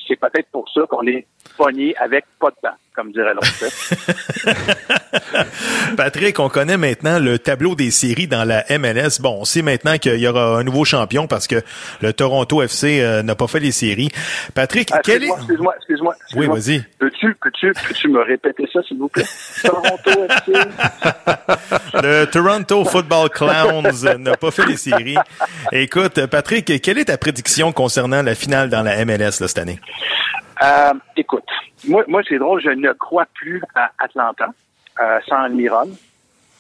C'est peut-être pour ça qu'on est pogné avec pas de temps, comme dirait l'autre. Patrick, on connaît maintenant le tableau des séries dans la MLS. Bon, on sait maintenant qu'il y aura un nouveau champion parce que le Toronto FC euh, n'a pas fait les séries. Patrick, Ah, quel est... Excuse-moi, excuse-moi. Oui, vas-y. Peux-tu, peux-tu, peux-tu me répéter ça, s'il vous plaît? Toronto FC. Le Toronto Football Clowns n'a pas fait les séries. Écoute, Patrick, quelle est ta prédiction concernant la finale dans la MLS là, cette année? Euh, écoute, moi, moi c'est drôle, je ne crois plus à Atlanta euh, sans Almiron.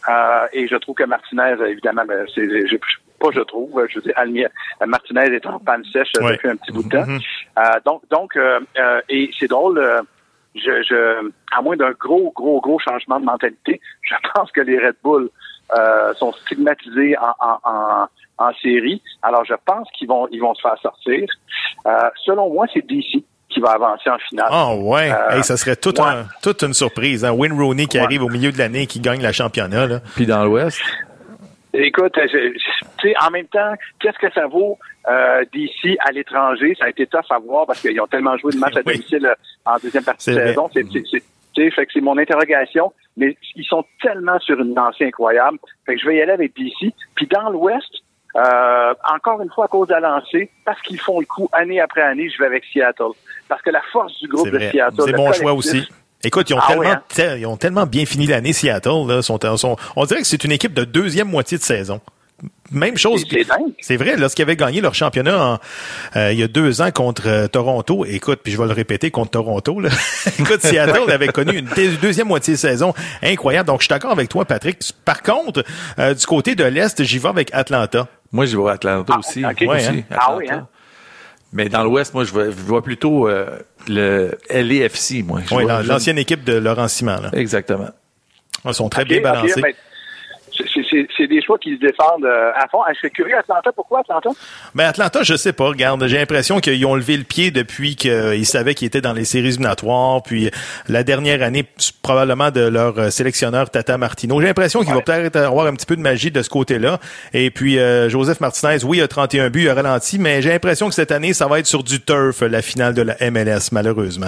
Euh, et je trouve que Martinez, évidemment, ben, c'est, je, pas je trouve, je veux dire, Almi- Martinez est en panne sèche Ouais. depuis un petit bout de temps. Mhm. Euh, donc, donc euh, euh, et c'est drôle, euh, je, je, à moins d'un gros, gros, gros changement de mentalité, je pense que les Red Bull euh, sont stigmatisés en, en, en, en série. Alors, je pense qu'ils vont, ils vont se faire sortir. Euh, selon moi, c'est DC qui va avancer en finale. Ah ouais, Euh, Hey, ça serait toute, ouais. un- toute une surprise. Hein? Wayne Rooney qui Ouais. arrive au milieu de l'année et qui gagne la championnat. Là. Puis dans l'Ouest, Écoute, euh, je- sais, en même temps, qu'est-ce que ça vaut euh, d'ici à l'étranger? Ça a été tough à voir parce qu'ils ont tellement joué de matchs à Oui. domicile euh, en deuxième partie de saison. C'est, c'est, c'est- tu sais, fait que c'est mon interrogation, mais ils sont tellement sur une lancée incroyable. Fait que je vais y aller avec DC. Puis dans l'Ouest, euh, encore une fois à cause de la lancée, parce qu'ils font le coup année après année, je vais avec Seattle. Parce que la force du groupe C'est de. Seattle. C'est mon choix aussi. Écoute, ils ont, Ah tellement, hein? te- ils ont tellement bien fini l'année, Seattle. Là, sont, sont- on dirait que c'est une équipe de deuxième moitié de saison. Même chose. C'est- vrai, lorsqu'ils avaient gagné leur championnat en, euh, il y a deux ans contre euh, Toronto, écoute, puis je vais le répéter contre Toronto, là. écoute, Seattle avait connu une deux- deuxième moitié de saison incroyable. Donc, je suis d'accord avec toi, Patrick. Par contre, euh, du côté de l'Est, j'y vais avec Atlanta. moi, je vois Atlanta Ah, aussi. ok. Moi Ouais, aussi, hein? Ah oui, hein? Mais dans l'Ouest, moi, je vois, je vois plutôt euh, le LAFC, moi. Je Oui, l'ancienne équipe de Laurent Simon. Là. Exactement. Ils sont très bien balancés. ben, c'est- des choix qui se défendent euh, à fond. Je suis curieux, Atlanta, pourquoi Atlanta? Mais Atlanta, je sais pas. Regarde, j'ai l'impression qu'ils ont levé le pied depuis qu'ils savaient qu'ils étaient dans les séries éliminatoires. Puis la dernière année, probablement de leur euh, sélectionneur Tata Martino. J'ai l'impression qu'il va peut-être avoir un petit peu de magie de ce côté-là. Et puis euh, Joseph Martinez, oui, il a 31 buts, il a ralenti, mais j'ai l'impression que cette année, ça va être sur du turf, la finale de la MLS, malheureusement.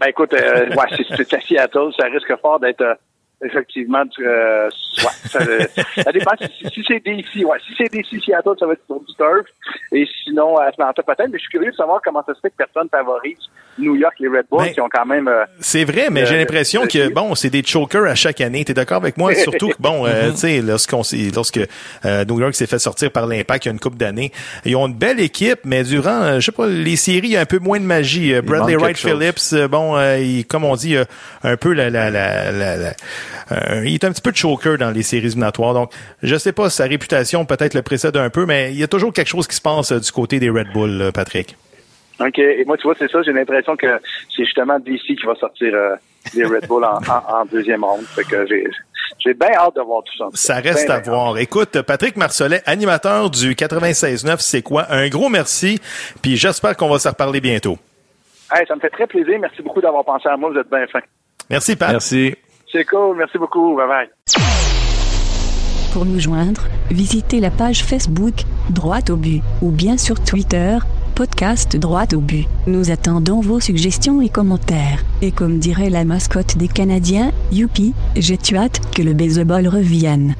Ben écoute, euh, ouais, c'est, c'est à Seattle, ça risque fort d'être euh, effectivement euh, ouais, ça, euh, ça dépend si, si c'est DC, ouais, si c'est DC Seattle, ça va être sur du turf. Et sinon, Atlanta peut-être, mais je suis curieux de savoir comment ça se fait que personne favorise New York, les Red Bulls, Ben, qui ont quand même euh, C'est vrai, mais Euh, j'ai l'impression euh, que bon, c'est des chokers à chaque année. T'es d'accord avec moi? Surtout que bon, euh, tu sais, lorsqu'on s'est- lorsque euh, New York s'est fait sortir par l'Impact il y a une coupe d'années, ils ont une belle équipe, mais durant, euh, je sais pas, les séries, il y a un peu moins de magie. Euh, Bradley Wright. Phillips, euh, bon, euh, il, comme on dit, euh, un peu la, la, la, la- la- euh, il est un petit peu de choker dans les séries éliminatoires. Donc, je sais pas, sa réputation peut-être le précède un peu, mais il y a toujours quelque chose qui se passe euh, du côté des Red Bull, euh, Patrick. OK. Et moi, tu vois, c'est ça, j'ai l'impression que c'est justement DC qui va sortir euh, les Red Bull en, en, en deuxième ronde. Fait que j'ai, j'ai bien hâte de voir tout ça. Ça reste à voir. Écoute, Patrick Marcelet, animateur du 96.9, c'est quoi? Un gros merci, puis j'espère qu'on va se reparler bientôt. Hey, ça me fait très plaisir. Merci beaucoup d'avoir pensé à moi. Vous êtes bien fin. Merci, Pat. Merci. C'est cool. Merci beaucoup. Bye bye. Pour nous joindre, visitez la page Facebook Droite au but ou bien sur Twitter podcast Droite au but. Nous attendons vos suggestions et commentaires. Et comme dirait la mascotte des Canadiens, youpi, j'ai hâte que le baseball revienne.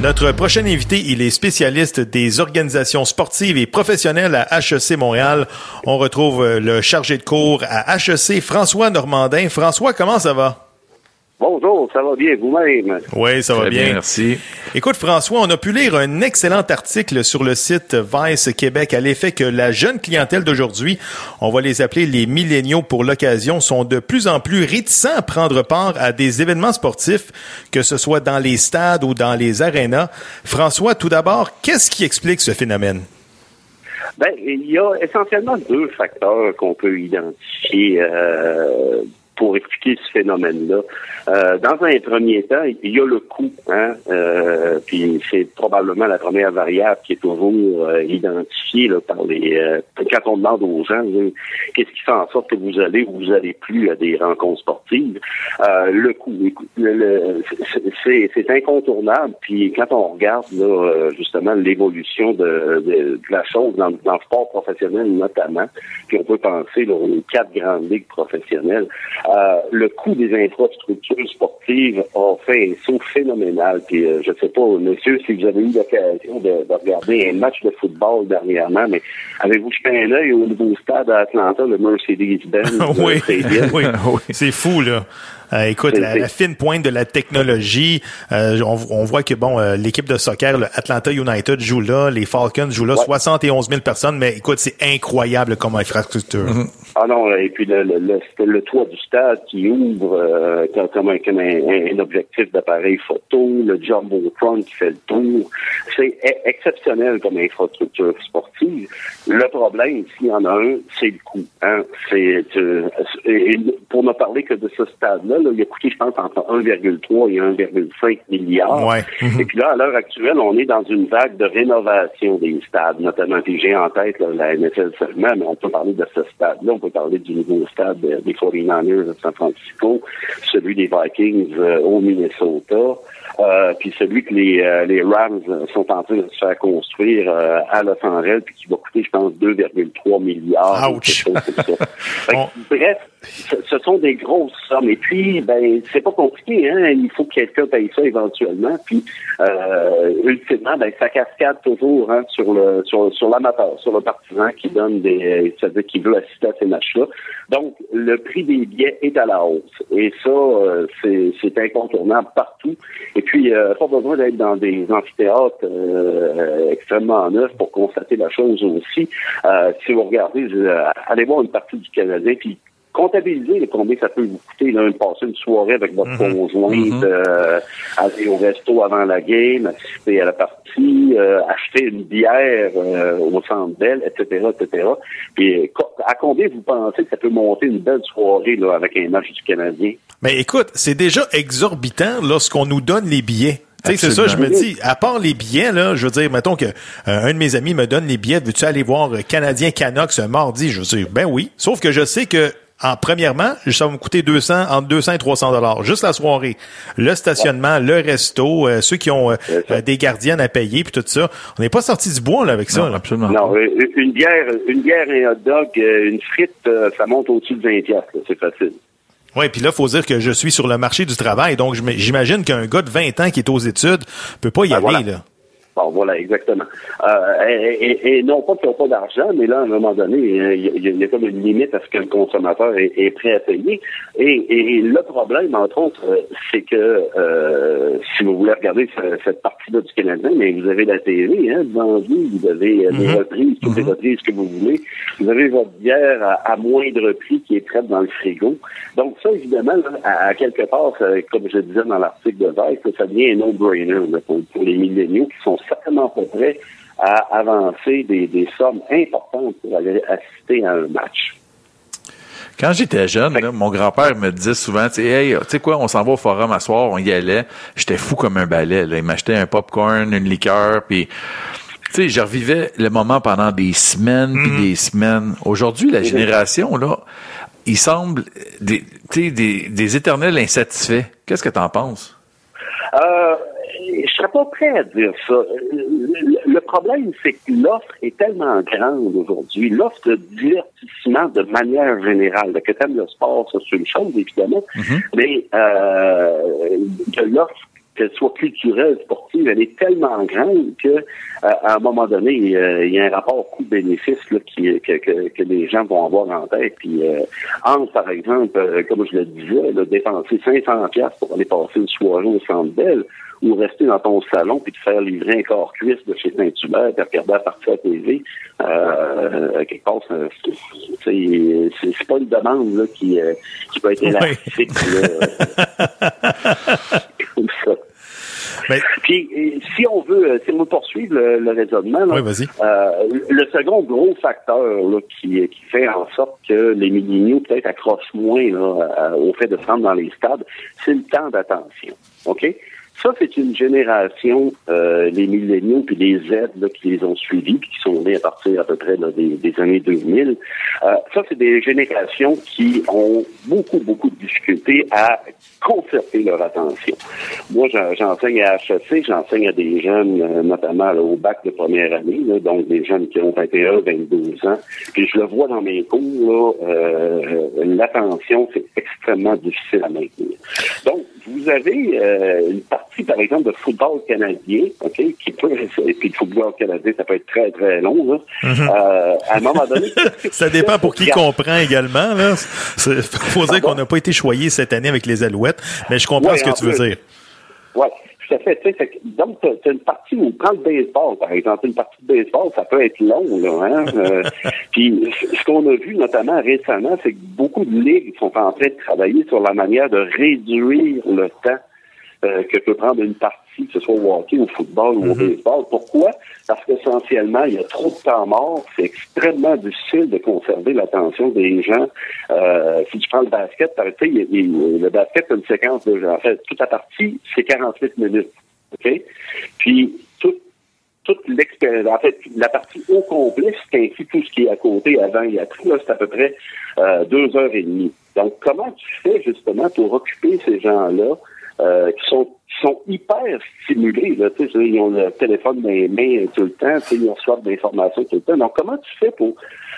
Notre prochain invité, il est spécialiste des organisations sportives et professionnelles à HEC Montréal. On retrouve le chargé de cours à HEC, François Normandin. François, comment ça va? Bonjour, ça va bien vous-même? Oui, ça va bien. merci. Écoute, François, on a pu lire un excellent article sur le site Vice Québec à l'effet que la jeune clientèle d'aujourd'hui, on va les appeler les milléniaux pour l'occasion, sont de plus en plus réticents à prendre part à des événements sportifs, que ce soit dans les stades ou dans les arénas. François, tout d'abord, qu'est-ce qui explique ce phénomène? Ben, il y a essentiellement deux facteurs qu'on peut identifier euh, pour expliquer ce phénomène-là. Euh, dans un premier temps, il y a le coût, hein, euh, puis c'est probablement la première variable qui est toujours euh, identifiée là, par les. Euh, quand on demande aux gens, qu'est-ce qui fait en sorte que vous allez ou vous allez plus à des rencontres sportives, euh, le coût, c'est incontournable. Puis quand on regarde là, justement l'évolution de, de, la chose dans, dans, le sport professionnel notamment, puis on peut penser là, aux quatre grandes ligues professionnelles. Euh, le coût des infrastructures sportives a fait un saut phénoménal. Puis euh, je ne sais pas, monsieur, si vous avez eu l'occasion de, regarder un match de football dernièrement, mais avez-vous jeté un œil au nouveau stade à Atlanta, le Mercedes-Benz? oui, oui. c'est fou, là. Euh, écoute, la, fine pointe de la technologie, euh, on, voit que bon, euh, l'équipe de soccer, le Atlanta United joue là, les Falcons jouent là, 71 000 personnes, mais écoute, c'est incroyable comme infrastructure. Mm-hmm. Ah non, et puis le, le, le, toit du stade qui ouvre comme, un, comme un, objectif d'appareil photo, le Jumbotron qui fait le tour, c'est e, exceptionnel comme infrastructure sportive. Le problème, s'il y en a un, c'est le coût. Hein? C'est pour ne parler que de ce stade-là, il a coûté, je pense, entre 1,3 et 1,5 milliards. Ouais. Et puis là, à l'heure actuelle, on est dans une vague de rénovation des stades, notamment, puis j'ai en tête la NFL seulement, mais on peut parler de ce stade-là, peut parler du nouveau stade des 49ers de San Francisco, celui des Vikings euh, au Minnesota, euh, puis celui que les, euh, les Rams sont en train de se faire construire à Los Angeles, puis qui va coûter, je pense, 2,3 milliards. Ouch! Bref, ce sont des grosses sommes. Et puis, ben, c'est pas compliqué, hein. Il faut que quelqu'un paye ça éventuellement. Puis, euh, ultimement, ben, ça cascade toujours hein, sur le sur, sur l'amateur, sur le partisan qui donne des, c'est-à-dire qui veut assister à ces Donc, le prix des billets est à la hausse. Et ça, euh, c'est, incontournable partout. Et puis, euh, pas besoin d'être dans des amphithéâtres euh, extrêmement neufs pour constater la chose aussi. Si vous regardez, allez voir une partie du Canadien, comptabiliser combien ça peut vous coûter, là, passer une soirée avec votre mhm. conjointe, mhm. euh, aller au resto avant la game, assister à la partie, euh, acheter une bière euh, au centre belle, etc., etc. Puis à combien vous pensez que ça peut monter une belle soirée là, avec un match du Canadien? Mais écoute, c'est déjà exorbitant lorsqu'on nous donne les billets. c'est ça, je me dis, à part les billets, là, je veux dire, mettons que un de mes amis me donne les billets, veux-tu aller voir Canadien Canucks un mardi? Je veux dire, ben oui. Sauf que je sais que en premièrement, ça va me coûter 200 entre 200 et 300 dollars juste la soirée. Le stationnement, le resto, euh, ceux qui ont euh, euh, des gardiennes à payer puis tout ça. On n'est pas sorti du bois là avec ça. Non, absolument. Non, une bière, une bière et un hot dog, une frite, ça monte au-dessus de 20 c'est facile. Oui, puis là, faut dire que je suis sur le marché du travail, donc j'imagine qu'un gars de 20 ans qui est aux études peut pas y ben aller là. Bon, voilà, exactement. Euh, et, et, non pas qu'ils n'ont pas d'argent, mais là, à un moment donné, il y, a, comme une limite à ce que le consommateur est, prêt à payer. Et, et, le problème, entre autres, c'est que euh, si vous voulez regarder cette partie-là du Canadien, mais vous avez la TV hein, devant vous, vous avez euh, des mm-hmm. reprises, toutes les mm-hmm. reprises que vous voulez. Vous avez votre bière à, moindre prix qui est prête dans le frigo. Donc ça, évidemment, à, quelque part, comme je disais dans l'article de Vice, ça devient un no-brainer pour, pour les milléniaux qui sont certainement pas prêt à avancer des, sommes importantes pour aller assister à un match. Quand j'étais jeune, mon grand-père me disait souvent, tu sais quoi, on s'en va au forum à soir, on y allait. J'étais fou comme un balai. Il m'achetait un popcorn, une liqueur, puis tu sais, je revivais le moment pendant des semaines puis mm-hmm. des semaines. Aujourd'hui, la génération là, il semble des, des, des éternels insatisfaits. Qu'est-ce que tu en penses? Euh, je serais pas prêt à dire ça. Le problème, c'est que l'offre est tellement grande aujourd'hui. L'offre de divertissement de manière générale, que t'aimes le sport, ça c'est une chose, évidemment, mm-hmm. mais euh, de l'offre qu'elle soit culturelle, sportive, elle est tellement grande que euh, à un moment donné, il y a un rapport coût-bénéfice qui, que, que, que, les gens vont avoir en tête. Puis euh, entre, par exemple, euh, comme je le disais, là, dépenser 500 pour aller passer une soirée au Centre Bell, ou rester dans ton salon puis te faire livrer un corps cuisse de chez Saint-Hubert et regarder la partie à TV, euh, quelque part, c'est pas une demande là, qui, euh, qui peut être élastique. Là, comme ça. Puis, si on veut, si on veut poursuivre le, raisonnement, là, le second gros facteur qui, qui fait en sorte que les milléniaux peut-être accrochent moins au fait de se rendre dans les stades, c'est le temps d'attention. OK? Ça, c'est une génération, euh, les milléniaux puis les Z là, qui les ont suivis, puis qui sont nés à partir à peu près des, des, années 2000. Euh, ça, c'est des générations qui ont beaucoup, beaucoup de difficultés à concerter leur attention. Moi, j'enseigne à HEC, j'enseigne à des jeunes, euh, notamment au bac de première année, donc des jeunes qui ont 21, 22 ans. Puis je le vois dans mes cours, là, euh, l'attention, c'est extrêmement difficile à maintenir. Donc, vous avez euh, une partie, par exemple, de football canadien, OK, qui peut, et puis le football canadien, ça peut être très, très long, là. Mhm. euh, à un moment donné... ça dépend pour qui comprend également, là. faut dire qu'on n'a pas été choyé cette année avec les Alouettes, mais je comprends ce que tu veux dire. Oui, tout à fait. donc, tu as une partie où prend le baseball, par exemple. Une partie de baseball, ça peut être long, là. Hein? Euh, puis, ce qu'on a vu notamment récemment, c'est que beaucoup de ligues sont en train de travailler sur la manière de réduire le temps euh, que peut prendre une partie que ce soit au hockey, au football ou au mhm. baseball. Pourquoi? Parce qu'essentiellement, il y a trop de temps mort. C'est extrêmement difficile de conserver l'attention des gens. Euh, si tu prends le basket, par exemple, le basket, c'est une séquence de En fait, toute la partie, c'est 48 minutes. OK? Puis, toute toute l'expérience, en fait, la partie au complet, c'est ainsi tout ce qui est à côté, avant et après, c'est à peu près euh, deux heures et demie. Donc, comment tu fais justement pour occuper ces gens-là euh, qui sont sont hyper stimulés. Là, ils ont le téléphone dans les mains tout le temps, ils reçoivent des informations tout le temps. Donc, comment tu fais pour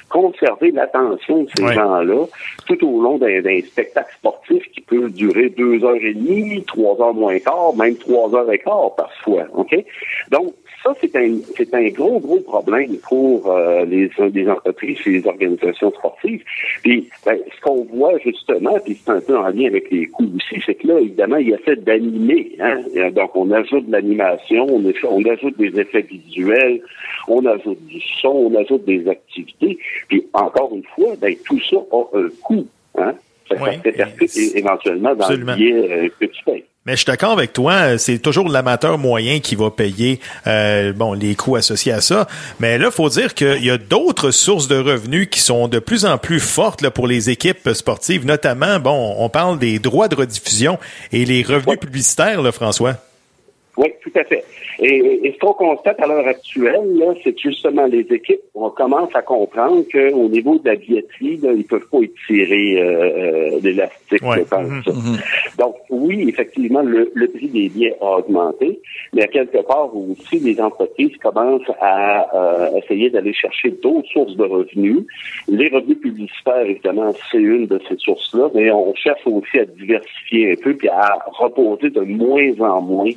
conserver l'attention de ces gens-là tout au long d'un spectacle sportif qui peut durer deux heures et demie, trois heures moins quart, même trois heures et quart parfois. OK? Donc, ça, c'est un, c'est un gros, gros problème pour euh, les, les entreprises et les organisations sportives. Puis, ben, ce qu'on voit justement, puis c'est un peu en lien avec les coûts aussi, c'est que là, évidemment, il y a fait d'animer. Hein? Donc, on ajoute de l'animation, on, on ajoute des effets visuels, on ajoute du son, on ajoute des activités. Puis, encore une fois, ben, tout ça a un coût. Hein? Ça, oui, éventuellement dans le billet euh, que tu payes. Mais je suis d'accord avec toi, c'est toujours l'amateur moyen qui va payer euh, bon les coûts associés à ça. Mais là, faut dire qu'il y a d'autres sources de revenus qui sont de plus en plus fortes là, pour les équipes sportives, notamment, bon, on parle des droits de rediffusion et les revenus publicitaires, là, François. Oui, tout à fait. Et, ce qu'on constate à l'heure actuelle, là, c'est justement les équipes, on commence à comprendre qu'au niveau de la billetterie, là, ils peuvent pas étirer euh, euh l'élastique. Mhm, mhm. Donc oui, effectivement, le, prix des billets a augmenté, mais à quelque part aussi, les entreprises commencent à euh, essayer d'aller chercher d'autres sources de revenus. Les revenus publicitaires, évidemment, c'est une de ces sources-là, mais on cherche aussi à diversifier un peu puis à reposer de moins en moins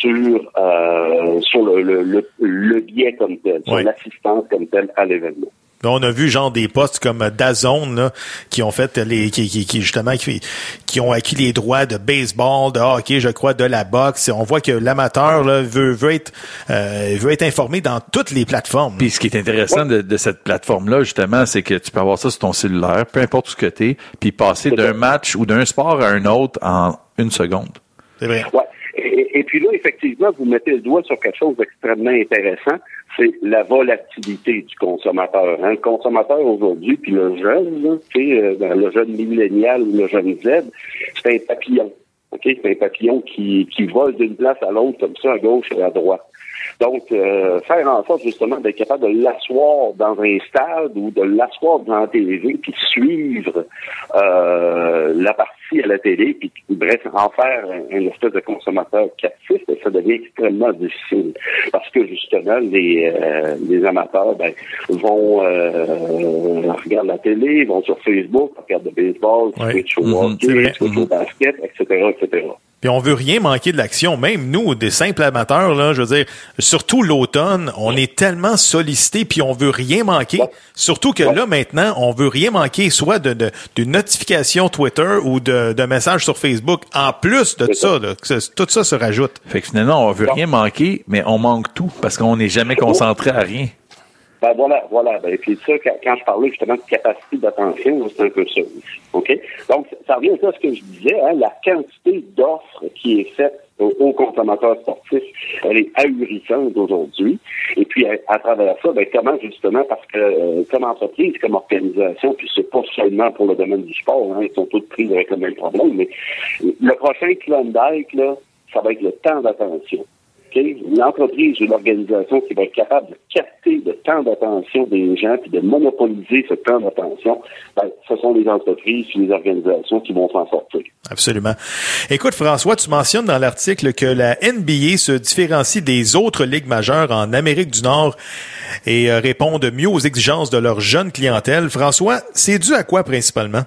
sur euh, sur le, le, le, biais comme tel, sur l'assistance comme telle à l'événement. On a vu genre des postes comme Dazone là, qui ont fait les qui, qui, justement qui, qui ont acquis les droits de baseball, de hockey, je crois, de la boxe. On voit que l'amateur veut veut être euh, veut être informé dans toutes les plateformes. Puis ce qui est intéressant de, de, cette plateforme là justement, c'est que tu peux avoir ça sur ton cellulaire, peu importe où que tu es, puis passer d'un match ou d'un sport à un autre en une seconde. C'est vrai. Ouais. Et, puis là, effectivement, vous mettez le doigt sur quelque chose d'extrêmement intéressant, c'est la volatilité du consommateur. Hein. Le consommateur aujourd'hui, puis le jeune, là, euh, ben, le jeune millénial ou le jeune Z, c'est un papillon. OK? C'est un papillon qui, qui vole d'une place à l'autre comme ça, à gauche et à droite. Donc, euh, faire en sorte justement d'être capable de l'asseoir dans un stade ou de l'asseoir dans la télé, puis suivre euh, la partie à la télé, puis bref, en faire un, espèce de consommateur captif, ben, ça devient extrêmement difficile. Parce que justement, les, euh, les amateurs ben, vont euh, regarder la télé, vont sur Facebook, regardent le baseball, Twitch au mhm, hockey, Twitch au mhm. basket, etc., etc. Puis on veut rien manquer de l'action. Même nous, des simples amateurs, là, je veux dire, surtout l'automne, on est tellement sollicités puis on veut rien manquer. Surtout que là, maintenant, on veut rien manquer, soit de, de, notification Twitter ou de, de message sur Facebook. En plus de ça, là, tout ça se rajoute. Fait que finalement, on veut rien manquer, mais on manque tout parce qu'on n'est jamais concentré à rien. Ben voilà, voilà. Ben, puis ça, quand, je parlais justement de capacité d'attention, c'est un peu ça aussi. OK? Donc, ça revient à ce que je disais, hein, la quantité d'offres qui est faite aux, consommateurs sportifs, elle est ahurissante aujourd'hui. Et puis, à, travers ça, ben, comment justement, parce que euh, comme entreprise, comme organisation, puis c'est pas seulement pour le domaine du sport, hein, ils sont tous pris avec le même problème, mais le prochain Klondike, là, ça va être le temps d'attention une entreprise ou une organisation qui va être capable de capter le temps d'attention des gens et de monopoliser ce temps d'attention, ben, ce sont les entreprises et les organisations qui vont s'en sortir. Absolument. Écoute, François, tu mentionnes dans l'article que la NBA se différencie des autres ligues majeures en Amérique du Nord et euh, répondent mieux aux exigences de leur jeune clientèle. François, c'est dû à quoi principalement?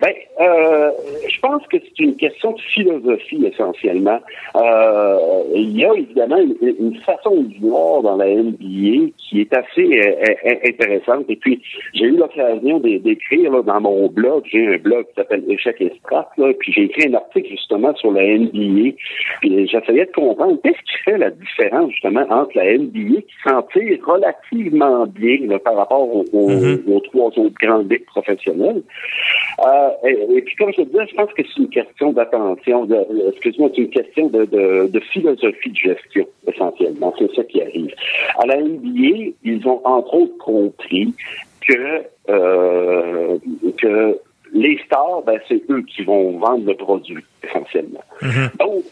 Ben, euh, je pense que c'est une question de philosophie essentiellement. Euh, il y a évidemment une, façon de voir dans la NBA qui est assez euh, intéressante. Et puis, j'ai eu l'occasion d'écrire dans mon blog, j'ai un blog qui s'appelle Échec et Strat, là, puis j'ai écrit un article justement sur la NBA. Puis j'essayais de comprendre qu'est-ce qui fait la différence justement entre la NBA qui s'en tire relativement bien par rapport aux, mm-hmm. aux, trois autres grandes ligues professionnelles. Euh, et, puis, comme je disais, je pense que c'est une question d'attention, de, excuse-moi, c'est une question de, de, philosophie de gestion, essentiellement. C'est ça qui arrive. À la NBA, ils ont entre autres compris que, euh, que les stars, ben, c'est eux qui vont vendre le produit, essentiellement. Mm-hmm. Donc,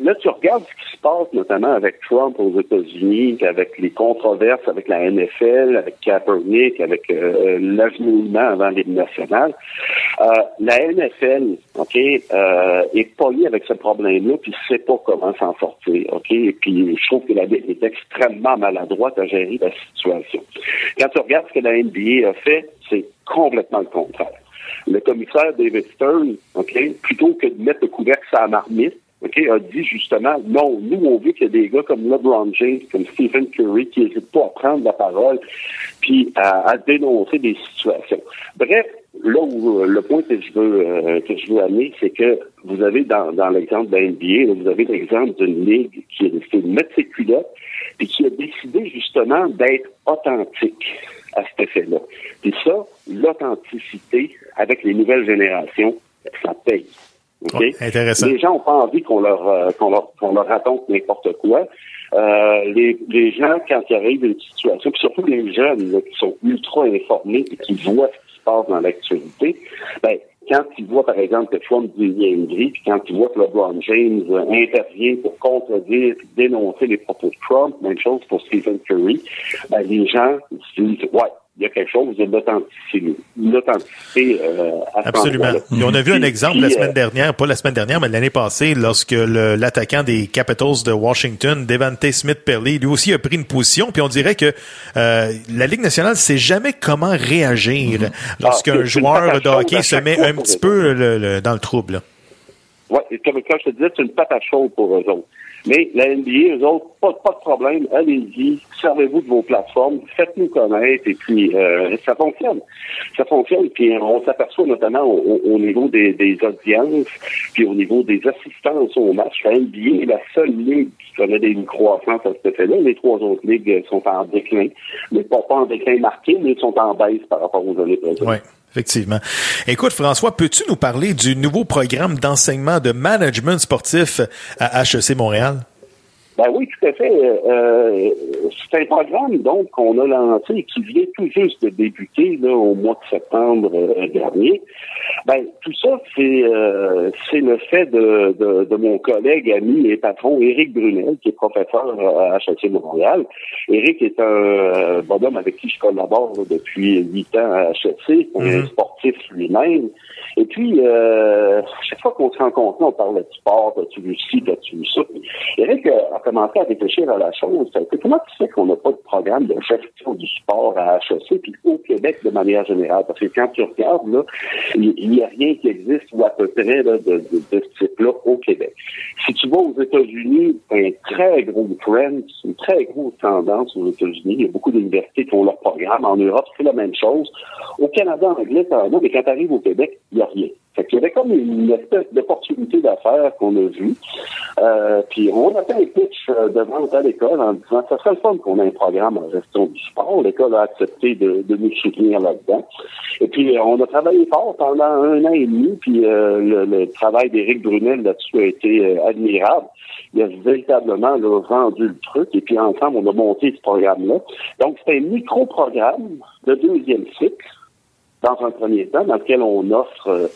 Là, tu regardes ce qui se passe, notamment avec Trump aux États-Unis, avec les controverses avec la NFL, avec Kaepernick, avec euh, l'avenir avant les nationales. Euh, la NFL, OK, euh, est pognée avec ce problème-là, puis sait pas comment s'en sortir, OK? Et puis, je trouve que la Ligue est extrêmement maladroite à gérer la situation. Quand tu regardes ce que la NBA a fait, c'est complètement le contraire. Le commissaire David Stern, OK, plutôt que de mettre le couvercle sur la marmite, A dit justement, non, nous, on veut qu'il y ait des gars comme LeBron James, comme Stephen Curry, qui n'hésitent pas à prendre la parole, puis à, dénoncer des situations. Bref, là où euh, le point que je veux euh, que je veux amener, c'est que vous avez dans, dans l'exemple de NBA, vous avez l'exemple d'une ligue qui décidé de mettre ses culottes, puis qui a décidé justement d'être authentique à cet effet-là. Et ça, l'authenticité avec les nouvelles générations, ça paye. Les gens n'ont pas envie qu'on leur, euh, qu'on leur, qu'on leur raconte n'importe quoi. Euh, les, les gens, quand ils arrivent une situation, puis surtout les jeunes qui sont ultra informés et qui voient ce qui se passe dans l'actualité, ben, quand ils voient, par exemple, que Trump devient gris, puis quand ils voient que LeBron James euh, intervient pour contredire et dénoncer les propos de Trump, même chose pour Stephen Curry, ben, les gens se disent, ouais, il y a quelque chose de l'authenticité euh, Absolument. Et on a vu un exemple la semaine euh, dernière, pas la semaine dernière, mais l'année passée, lorsque l'attaquant des Capitals de Washington, Devante Smith-Pelly, lui aussi a pris une position, puis on dirait que euh, la Ligue nationale sait jamais comment réagir mm-hmm. lorsqu'un ah, joueur de hockey se met un petit peu dans le trouble. Oui, comme, comme je te disais, c'est une patate chaude pour eux autres. Mais la NBA, eux autres, pas, pas de problème, allez-y, servez-vous de vos plateformes, faites-nous connaître, et puis euh, ça fonctionne. Ça fonctionne, puis on s'aperçoit notamment au, niveau des, des, audiences, puis au niveau des assistances au match. La NBA est la seule ligue qui connaît des croissance à cet effet-là. Les trois autres ligues sont en déclin, mais pas, pas en déclin marqué, mais sont en baisse par rapport aux années précédentes. Effectivement. Écoute, François, peux-tu nous parler du nouveau programme d'enseignement de management sportif à HEC Montréal? Ben oui, tout à fait. Euh, c'est un programme donc qu'on a lancé et qui vient tout juste de débuter là, au mois de septembre euh, dernier. Ben tout ça, c'est euh, c'est le fait de, de, de, mon collègue, ami et patron Éric Brunel, qui est professeur à HEC Montréal. Éric est un bonhomme avec qui je collabore depuis huit ans à HEC, un mm-hmm. sportif lui-même. Et puis, euh, chaque fois qu'on se rencontre, on parle de sport, ci, as-tu vu ça? Eric a commencé à réfléchir à la chose. Comment tu sais qu'on n'a pas de programme de gestion du sport à HEC, puis au Québec de manière générale? Parce que quand tu regardes, là, il n'y a rien qui existe ou à peu près de, de, ce type-là au Québec. Si tu vas aux États-Unis, un très gros trend, une très grosse tendance aux États-Unis. Il y a beaucoup d'universités qui ont leur programme. En Europe, c'est la même chose. Au Canada, en anglais, mais quand tu arrives au Québec, il n'y a rien. Fait qu'il y avait comme une espèce d'opportunité d'affaires qu'on a vue. Euh, puis on a fait un pitch euh, devant à l'école en disant ça serait le fun qu'on ait un programme en gestion du sport. L'école a accepté de, nous soutenir là-dedans. Et puis on a travaillé fort pendant un an et demi, puis le, travail d'Éric Brunel là-dessus a été admirable. Il a véritablement là, vendu le truc, et puis ensemble, on a monté ce programme-là. Donc, c'est un micro-programme de deuxième cycle dans un premier temps, dans lequel on offre euh,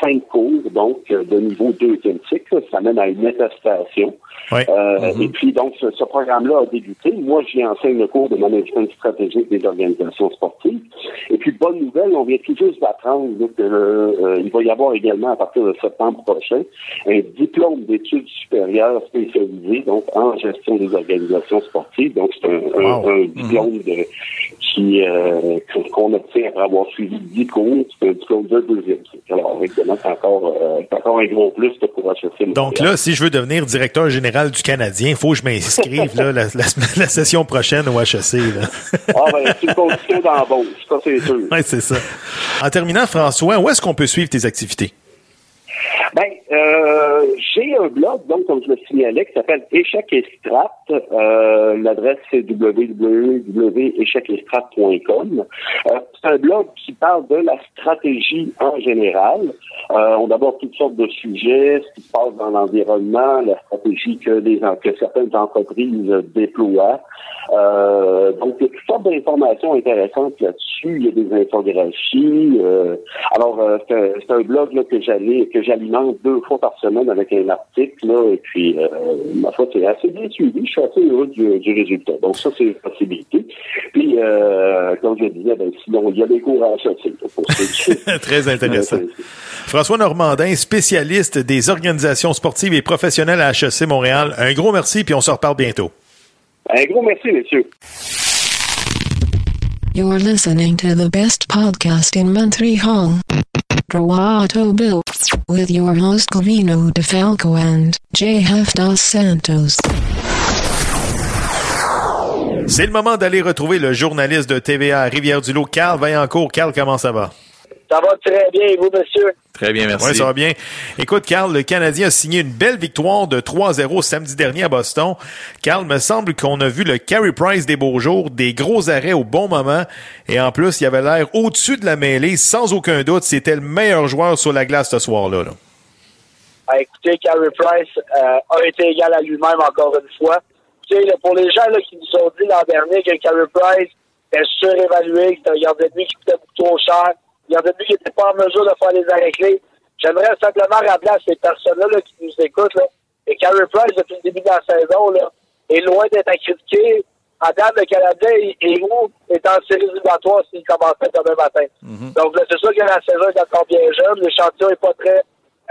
cinq cours, donc euh, de niveau deuxième cycle. Ça mène à une attestation. Euh, mm-hmm. Et puis, donc, ce, programme-là a débuté. Moi, j'y enseigne le cours de management stratégique des organisations sportives. Et puis, bonne nouvelle, on vient tout juste d'apprendre qu'il va y avoir également, à partir de septembre prochain, un diplôme d'études supérieures spécialisées, donc en gestion des organisations sportives. Donc, c'est un, mm-hmm. diplôme de, qui qu'on obtient après avoir suivi 10 cours, c'est un diplôme de deuxième cycle. Alors, évidemment, c'est encore, encore un gros plus pour HEC. Donc là, si je veux devenir directeur général du Canadien, il faut que je m'inscrive la, la, la, session prochaine au HEC. Là. ah ben, c'est une condition d'embauche, ça c'est sûr. Oui, c'est ça. En terminant, François, où est-ce qu'on peut suivre tes activités? Ben, euh, j'ai un blog, donc, comme je le signalais, qui s'appelle Échec et Strat. Euh, L'adresse, c'est www.échecetstrat.com. Euh, c'est un blog qui parle de la stratégie en général. Euh, on aborde toutes sortes de sujets, ce qui se passe dans l'environnement, la stratégie que, les, que certaines entreprises déploient. Euh, donc, il y a toutes sortes d'informations intéressantes là-dessus. Il y a des infographies. Euh, alors, c'est un, blog là, que j'allais, que j'alimente deux fois par semaine avec un article. Là, et puis, euh, ma foi, c'est assez bien suivi. Je suis assez heureux du, du résultat. Donc, ça, c'est une possibilité. Puis, euh, comme je disais, ben, sinon, il y a des cours à acheter. Très intéressant. François Normandin, spécialiste des organisations sportives et professionnelles à HEC Montréal. Un gros merci, puis on se reparle bientôt. Un gros merci, messieurs. You're listening to the best podcast in Montreal. Droato Bill. With your host Covino DeFalco and JF Dos Santos. C'est le moment d'aller retrouver le journaliste de TVA à Rivière-du-Loup, Carl Vaillancourt. Carl, comment ça va? Ça va très bien, et vous, monsieur? Très bien, merci. Oui, ça va bien. Écoute, Carl, le Canadien a signé une belle victoire de 3-0 samedi dernier à Boston. Carl, me semble qu'on a vu le Carey Price des beaux jours, des gros arrêts au bon moment, et en plus, il avait l'air au-dessus de la mêlée, sans aucun doute. C'était le meilleur joueur sur la glace ce soir-là. Ah, écoutez, Carey Price euh, a été égal à lui-même encore une fois. Écoutez, pour les gens là, qui nous ont dit l'an dernier que Carey Price est surévalué, que c'était un gardien de qui coûtait beaucoup trop cher, il y en a qui n'étaient pas en mesure de faire les arrêts clés. J'aimerais simplement rappeler à ces personnes-là qui nous écoutent là, que Carey Price, depuis le début de la saison, là, est loin d'être à critiquer. À date, le Canadien est où? Est en série éliminatoire s'il commençait demain matin. Mm-hmm. Donc c'est sûr que la saison est encore bien jeune. L'échantillon n'est pas très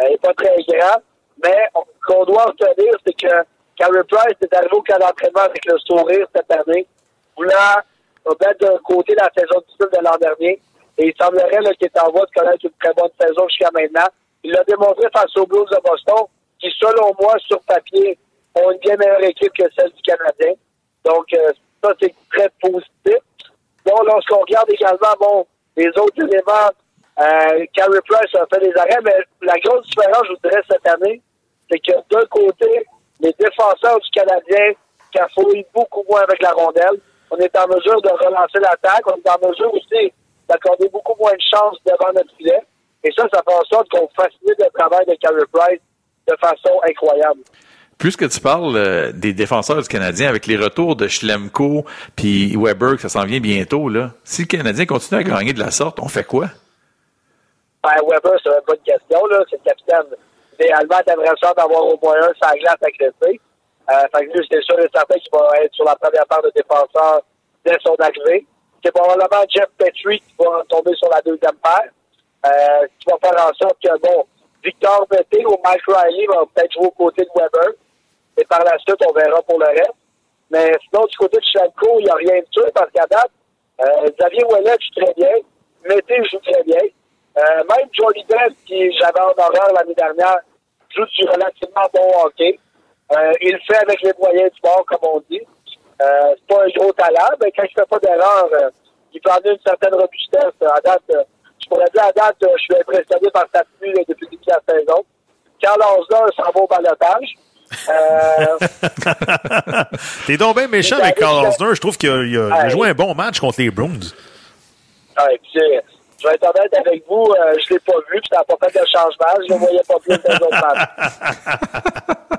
euh, est pas très grand. Mais ce qu'on doit retenir, c'est que Carey Price est arrivé au camp d'entraînement avec le sourire cette année, voulant mettre de côté la saison difficile de l'an dernier et il semblerait qu'il est en voie de connaître une très bonne saison jusqu'à maintenant. Il l'a démontré face aux Blues de Boston, qui, selon moi, sur papier, ont une bien meilleure équipe que celle du Canadien. Donc, euh, ça, c'est très positif. Bon, lorsqu'on regarde également, bon, les autres éléments, euh, Carey Price a fait des arrêts, mais la grosse différence, je vous dirais, cette année, c'est que d'un côté, les défenseurs du Canadien cafouillent beaucoup moins avec la rondelle. On est en mesure de relancer l'attaque. On est en mesure aussi d'accorder beaucoup moins de chances devant notre filet. Et ça, ça fait en sorte qu'on facilite le travail de Carey Price de façon incroyable. Puisque tu parles euh, des défenseurs du Canadien avec les retours de Schlemko puis Weber, que ça s'en vient bientôt, là, si le Canadien continue à gagner de la sorte, on fait quoi? Ben, Weber, c'est une bonne question. Là. C'est le capitaine. Idéalement, t'aimerais ça d'avoir au moins un sans glace à classer. Euh, fait que lui, c'est sûr et certain qu'il va être sur la première part de défenseur dès son arrivée c'est probablement Jeff Petrie qui va tomber sur la deuxième paire, euh, qui va faire en sorte que, bon, Victor Betté ou Mike Riley va peut-être jouer aux côtés de Weber. Et par la suite, on verra pour le reste. Mais sinon, du côté de Chanko, il n'y a rien de sûr parce qu'à date, euh, Xavier Ouellet joue très bien. Mété joue très bien. Euh, même Johnny Brett, qui j'avais en horreur l'année dernière, joue du relativement bon hockey. Euh, il fait avec les moyens du bord, comme on dit. Euh, c'est pas un gros talent, mais quand il fait pas d'erreur, euh, il peut amener une certaine robustesse. À date, euh, je pourrais dire à date, je suis impressionné par sa tenue depuis le début de la saison. Carl Osler s'en va au balotage. T'es donc bien méchant avec Carl Osner. Je trouve qu'il a, il a- il a Ouais. joué un bon match contre les Bruins. ouais, euh, je vais être honnête avec vous, euh, je l'ai pas vu, puis ça n'a pas fait de changement. Je ne voyais pas plus des autres matchs.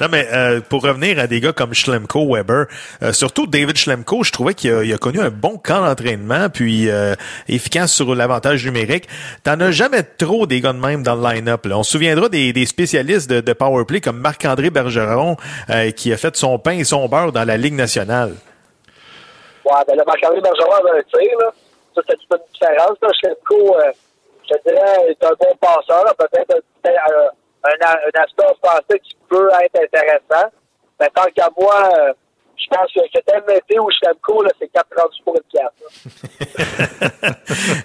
Non, mais euh, pour revenir à des gars comme Schlemko, Weber, euh, surtout David Schlemko, je trouvais qu'il a, il a connu un bon camp d'entraînement, puis euh, efficace sur l'avantage numérique. T'en as jamais trop des gars de même dans le line-up. là. On se souviendra des, des spécialistes de, de powerplay comme Marc-André Bergeron, euh, qui a fait son pain et son beurre dans la Ligue nationale. Ouais, ben le Marc-André Bergeron avait un tir, là. Ça, c'est une différence, là. Schlemko, euh, je dirais, est un bon passeur. Peut-être un, un, un, un aspect offensif qui peut être intéressant. Mais tant qu'à moi, euh, je pense que t'aimes Mété ou là, c'est 4 rendus pour une pièce.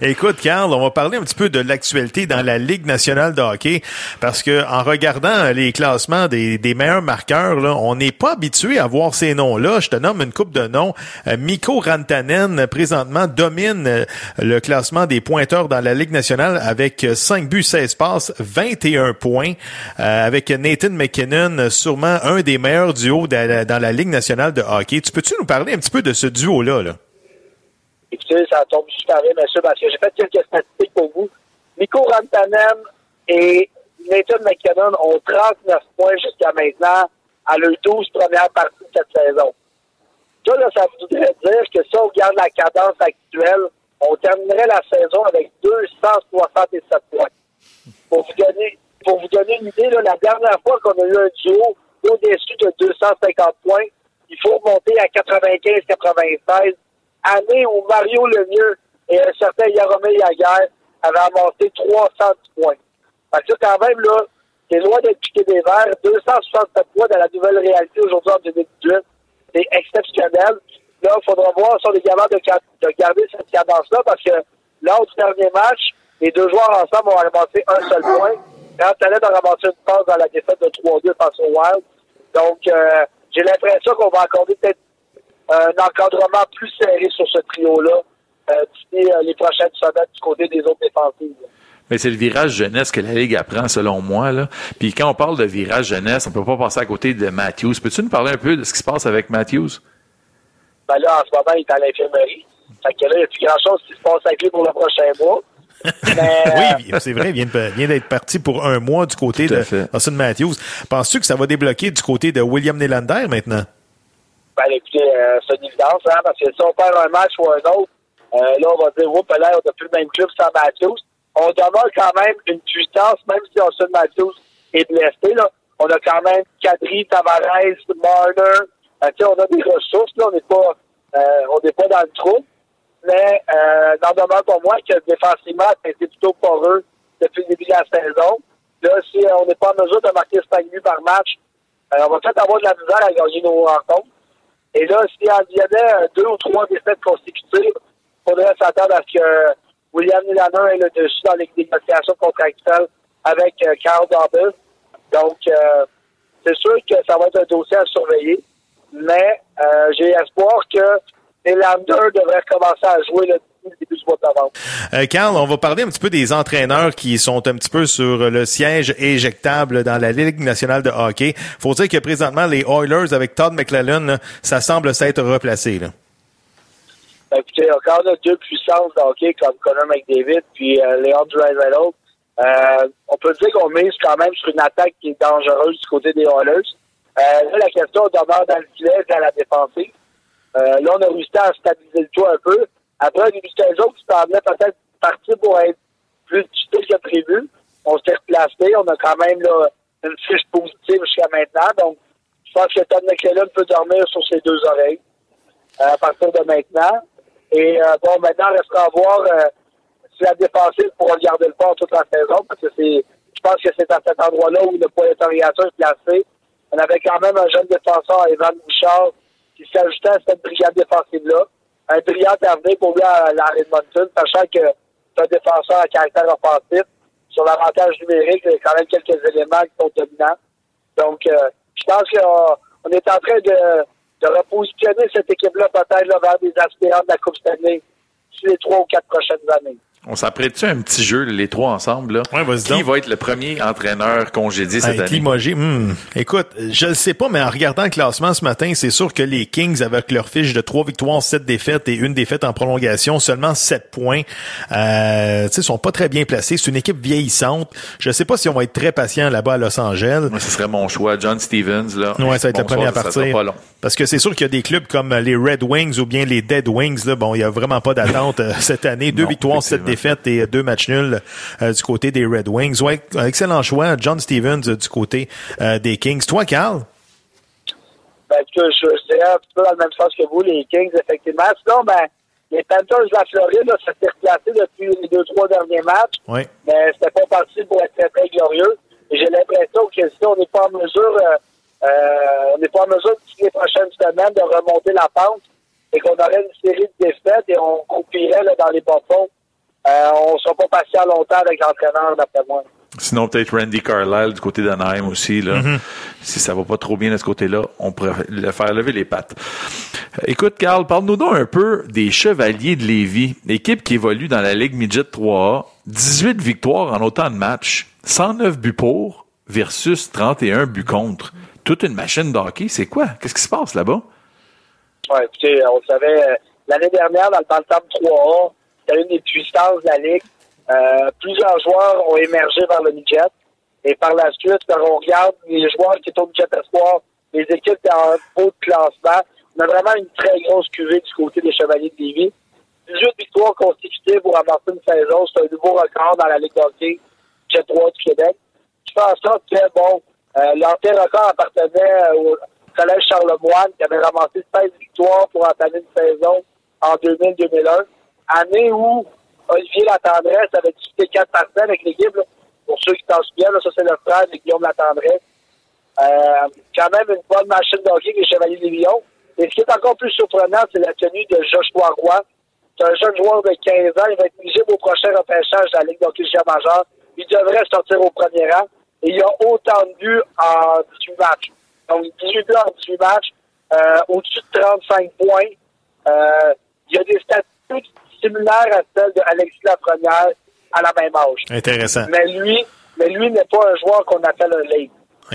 Écoute, Carl, on va parler un petit peu de l'actualité dans la Ligue nationale de hockey parce que en regardant les classements des, meilleurs marqueurs, on n'est pas habitué à voir ces noms-là. Je te nomme une coupe de noms. Euh, Mikko Rantanen, présentement, domine euh, le classement des pointeurs dans la Ligue nationale avec euh, 5 buts, 16 passes, 21 points. Euh, avec Nathan McKinnon, sûrement un des meilleurs duos de la- dans la Ligue nationale hockey. Tu peux-tu nous parler un petit peu de ce duo-là? Là? Écoutez, ça tombe super bien, monsieur, parce que j'ai fait quelques statistiques pour vous. Nico Rantanen et Nathan McKinnon ont 39 points jusqu'à maintenant à leurs 12 premières parties de cette saison. Ça, là, ça voudrait dire que si on regarde la cadence actuelle, on terminerait la saison avec 267 points. Pour vous donner, pour vous donner une idée, la dernière fois qu'on a eu un duo au-dessus de 250 points, il faut remonter à 95-96, année où Mario Lemieux et un certain Yaromir Yaguer avaient amassé 300 points. Fait que quand même, là, c'est loin d'être piqué des verres. 267 points dans la nouvelle réalité aujourd'hui en 2018. C'est exceptionnel. Là, il faudra voir si on est capable de, garder cette cadence-là parce que lors du dernier match, les deux joueurs ensemble ont ramassé un seul point. Quand Talent a ramassé une passe dans la défaite de 3-2 face au Wild. Donc, euh, j'ai l'impression qu'on va accorder peut-être un encadrement plus serré sur ce trio-là euh, d'ici euh, les prochaines semaines du côté des autres défensives. Mais c'est le virage jeunesse que la Ligue apprend, selon moi. Là. Puis quand on parle de virage jeunesse, on peut pas passer à côté de Matthews. Peux-tu nous parler un peu de ce qui se passe avec Matthews? Ben là, en ce moment, il est à l'infirmerie. Fait que là, il n'y a plus grand-chose qui se passe avec lui pour le prochain mois. Mais, euh, Oui, c'est vrai, il vient, vient d'être parti pour un mois du côté de fait. Austin Matthews. Penses-tu que ça va débloquer du côté de William Nylander maintenant? Ben, écoutez, euh, c'est une évidence, hein, parce que si on perd un match ou un autre, euh, là, on va dire, oups, là, on n'a plus le même club sans Matthews. On demeure quand même une puissance, même si Austin Matthews est blessé, là. On a quand même Kadri, Tavares, Marner. Euh, on a des ressources, là. On n'est pas, euh, on n'est pas dans le trou. Mais, euh, n'en demeure pour moi que défensivement, été plutôt poreux depuis le début de la saison. Là, si on n'est pas en mesure de marquer 5 buts par match, euh, on va peut-être avoir de la misère à gagner nos rencontres. Et là, s'il y en avait euh, deux ou trois défaites consécutives, il faudrait s'attendre à ce que William Nylander ait le dessus dans les négociations contractuelles avec euh, Carl Dobbs. Donc, euh, c'est sûr que ça va être un dossier à surveiller, mais euh, j'ai espoir que Nylander devrait commencer à jouer le début du mois de novembre. Euh, Carl, on va parler un petit peu des entraîneurs qui sont un petit peu sur le siège éjectable dans la Ligue nationale de hockey. Faut dire que présentement, les Oilers avec Todd McClellan, là, ça semble s'être replacé. Là. Ben, écoutez, encore on a deux puissances de hockey comme Connor McDavid puis euh, Léon Draisaitl. Euh, on peut dire qu'on mise quand même sur une attaque qui est dangereuse du côté des Oilers. Euh, là, la question demeure dans le filet et à la défensive. Euh, là, on a réussi à stabiliser le tout un peu. Après, début de saison qui semblait peut-être parti pour être plus difficile que prévu. On s'est replacé. On a quand même là, une fiche positive jusqu'à maintenant. Donc, je pense que Todd McClellan peut dormir sur ses deux oreilles euh, à partir de maintenant. Et euh, bon, maintenant, il restera à voir euh, si la défensive pourra garder le fort toute la saison, parce que c'est, je pense que c'est à cet endroit-là où le d'interrogation est placé. On avait quand même un jeune défenseur, Evan Bouchard, qui s'ajoutait à cette brigade défensive-là. Un brillant avenir pour lui à la Edmonton, sachant que c'est un défenseur à caractère offensif. Sur l'avantage numérique, il y a quand même quelques éléments qui sont dominants. Donc, euh, je pense qu'on on est en train de, de repositionner cette équipe-là peut-être vers des aspirants de la Coupe Stanley d'ici les trois ou quatre prochaines années. On s'apprête-tu un petit jeu, les trois ensemble? Là? Ouais, vas-y Qui donc. va être le premier entraîneur congédié cette Hey, année? limogé, hmm. Écoute, je ne sais pas, mais en regardant le classement ce matin, c'est sûr que les Kings, avec leur fiche de trois victoires, sept défaites et une défaite en prolongation, seulement sept points, euh, sais, sont pas très bien placés. C'est une équipe vieillissante. Je sais pas si on va être très patient là-bas à Los Angeles. Moi, ce serait mon choix. John Stevens, là. Ouais, ça va être le à partir. pas long. Parce que c'est sûr qu'il y a des clubs comme les Red Wings ou bien les Dead Wings. Là, bon, il y a vraiment pas d'attente euh, cette année. Deux Non, victoires, sept. Défaites et deux matchs nuls euh, du côté des Red Wings. Ouais, excellent choix, John Stevens euh, du côté euh, des Kings. Toi, Carl? Ben, je, je, un petit peu dans le même sens que vous, les Kings, effectivement. Sinon, ben, les Panthers de la Floride, là, ça s'est replacé depuis les deux, trois derniers matchs. Oui. mais c'était pas parti pour être très, très glorieux. Et j'ai l'impression que si on n'est pas en mesure, euh, euh, on n'est pas en mesure d'ici les prochaines semaines de remonter la pente et qu'on aurait une série de défaites et on coupirait là, dans les bas fonds, euh, on ne sera pas patient longtemps avec l'entraîneur, d'après moi. Sinon, peut-être Randy Carlisle du côté d'Anaheim aussi. Là. Mm-hmm. Si ça va pas trop bien de ce côté-là, on pourrait le faire lever les pattes. Euh, Écoute, Carl, parle-nous donc un peu des Chevaliers de Lévis, équipe qui évolue dans la Ligue Midget 3A. 18 victoires en autant de matchs, 109 buts pour versus 31 buts contre. Toute une machine de hockey, c'est quoi? Qu'est-ce qui se passe là-bas? Ouais, écoutez, on le savait, euh, l'année dernière, dans le temps de table 3A, c'était une des puissances de la Ligue. Euh, plusieurs joueurs ont émergé vers le midget. Et par la suite, quand on regarde les joueurs qui sont au midget espoir, les équipes en haut de classement, on a vraiment une très grosse cuvée du côté des Chevaliers de Lévis. 18 victoires consécutives pour ramasser une saison, c'est un nouveau record dans la Ligue de hockey midget 3 du Québec. Je fais en sorte que, bon, euh, l'ancien record appartenait au Collège Charlemagne qui avait ramassé 16 victoires pour entamer une saison en 2000-2001. Année où Olivier Latendresse avait disputé quatre parties avec l'équipe. Pour ceux qui s'en souviennent, ça c'est le frère de Guillaume Latendresse. Euh, quand même une bonne machine de hockey, les Chevaliers des Lions. Et ce qui est encore plus surprenant, c'est la tenue de Joshua Roy. C'est un jeune joueur de 15 ans. Il va être éligible au prochain repêchage de la Ligue de hockey junior majeur. Il devrait sortir au premier rang. Et il a autant de buts en 18 matchs. Donc, 18 buts en 18 matchs, euh, au-dessus de 35 points. Euh, il y a des statistiques similaires à celles de Alexis Lafrenière à la même âge. Intéressant. Mais lui, mais lui n'est pas un joueur qu'on appelle un late.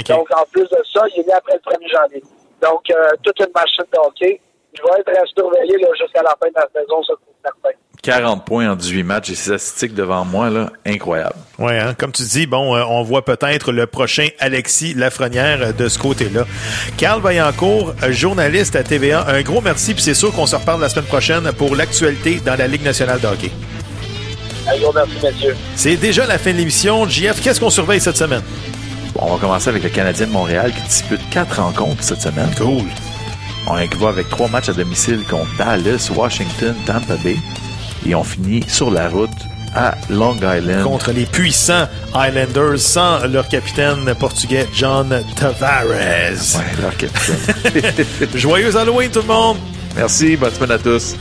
Donc, en plus de ça, il est né après le 1er janvier. Donc, euh, toute une machine de hockey. Il va être surveillé là, jusqu'à la fin de la saison, ça c'est certain. 40 points en 18 matchs et ces statistiques devant moi, là, incroyable. Ouais, hein, comme tu dis, bon, euh, on voit peut-être le prochain Alexis Lafrenière euh, de ce côté-là. Carl Vaillancourt, euh, journaliste à TVA, un gros merci, puis c'est sûr qu'on se reparle la semaine prochaine pour l'actualité dans la Ligue nationale de hockey. Un gros merci, messieurs. C'est déjà la fin de l'émission. JF, qu'est-ce qu'on surveille cette semaine? Bon, on va commencer avec le Canadien de Montréal qui dispute quatre rencontres cette semaine. Cool. On va avec trois matchs à domicile contre Dallas, Washington, Tampa Bay. Et on finit sur la route à Long Island. Contre les puissants Islanders sans leur capitaine portugais John Tavares. Ouais, leur capitaine. Joyeux Halloween tout le monde! Merci, bonne semaine à tous.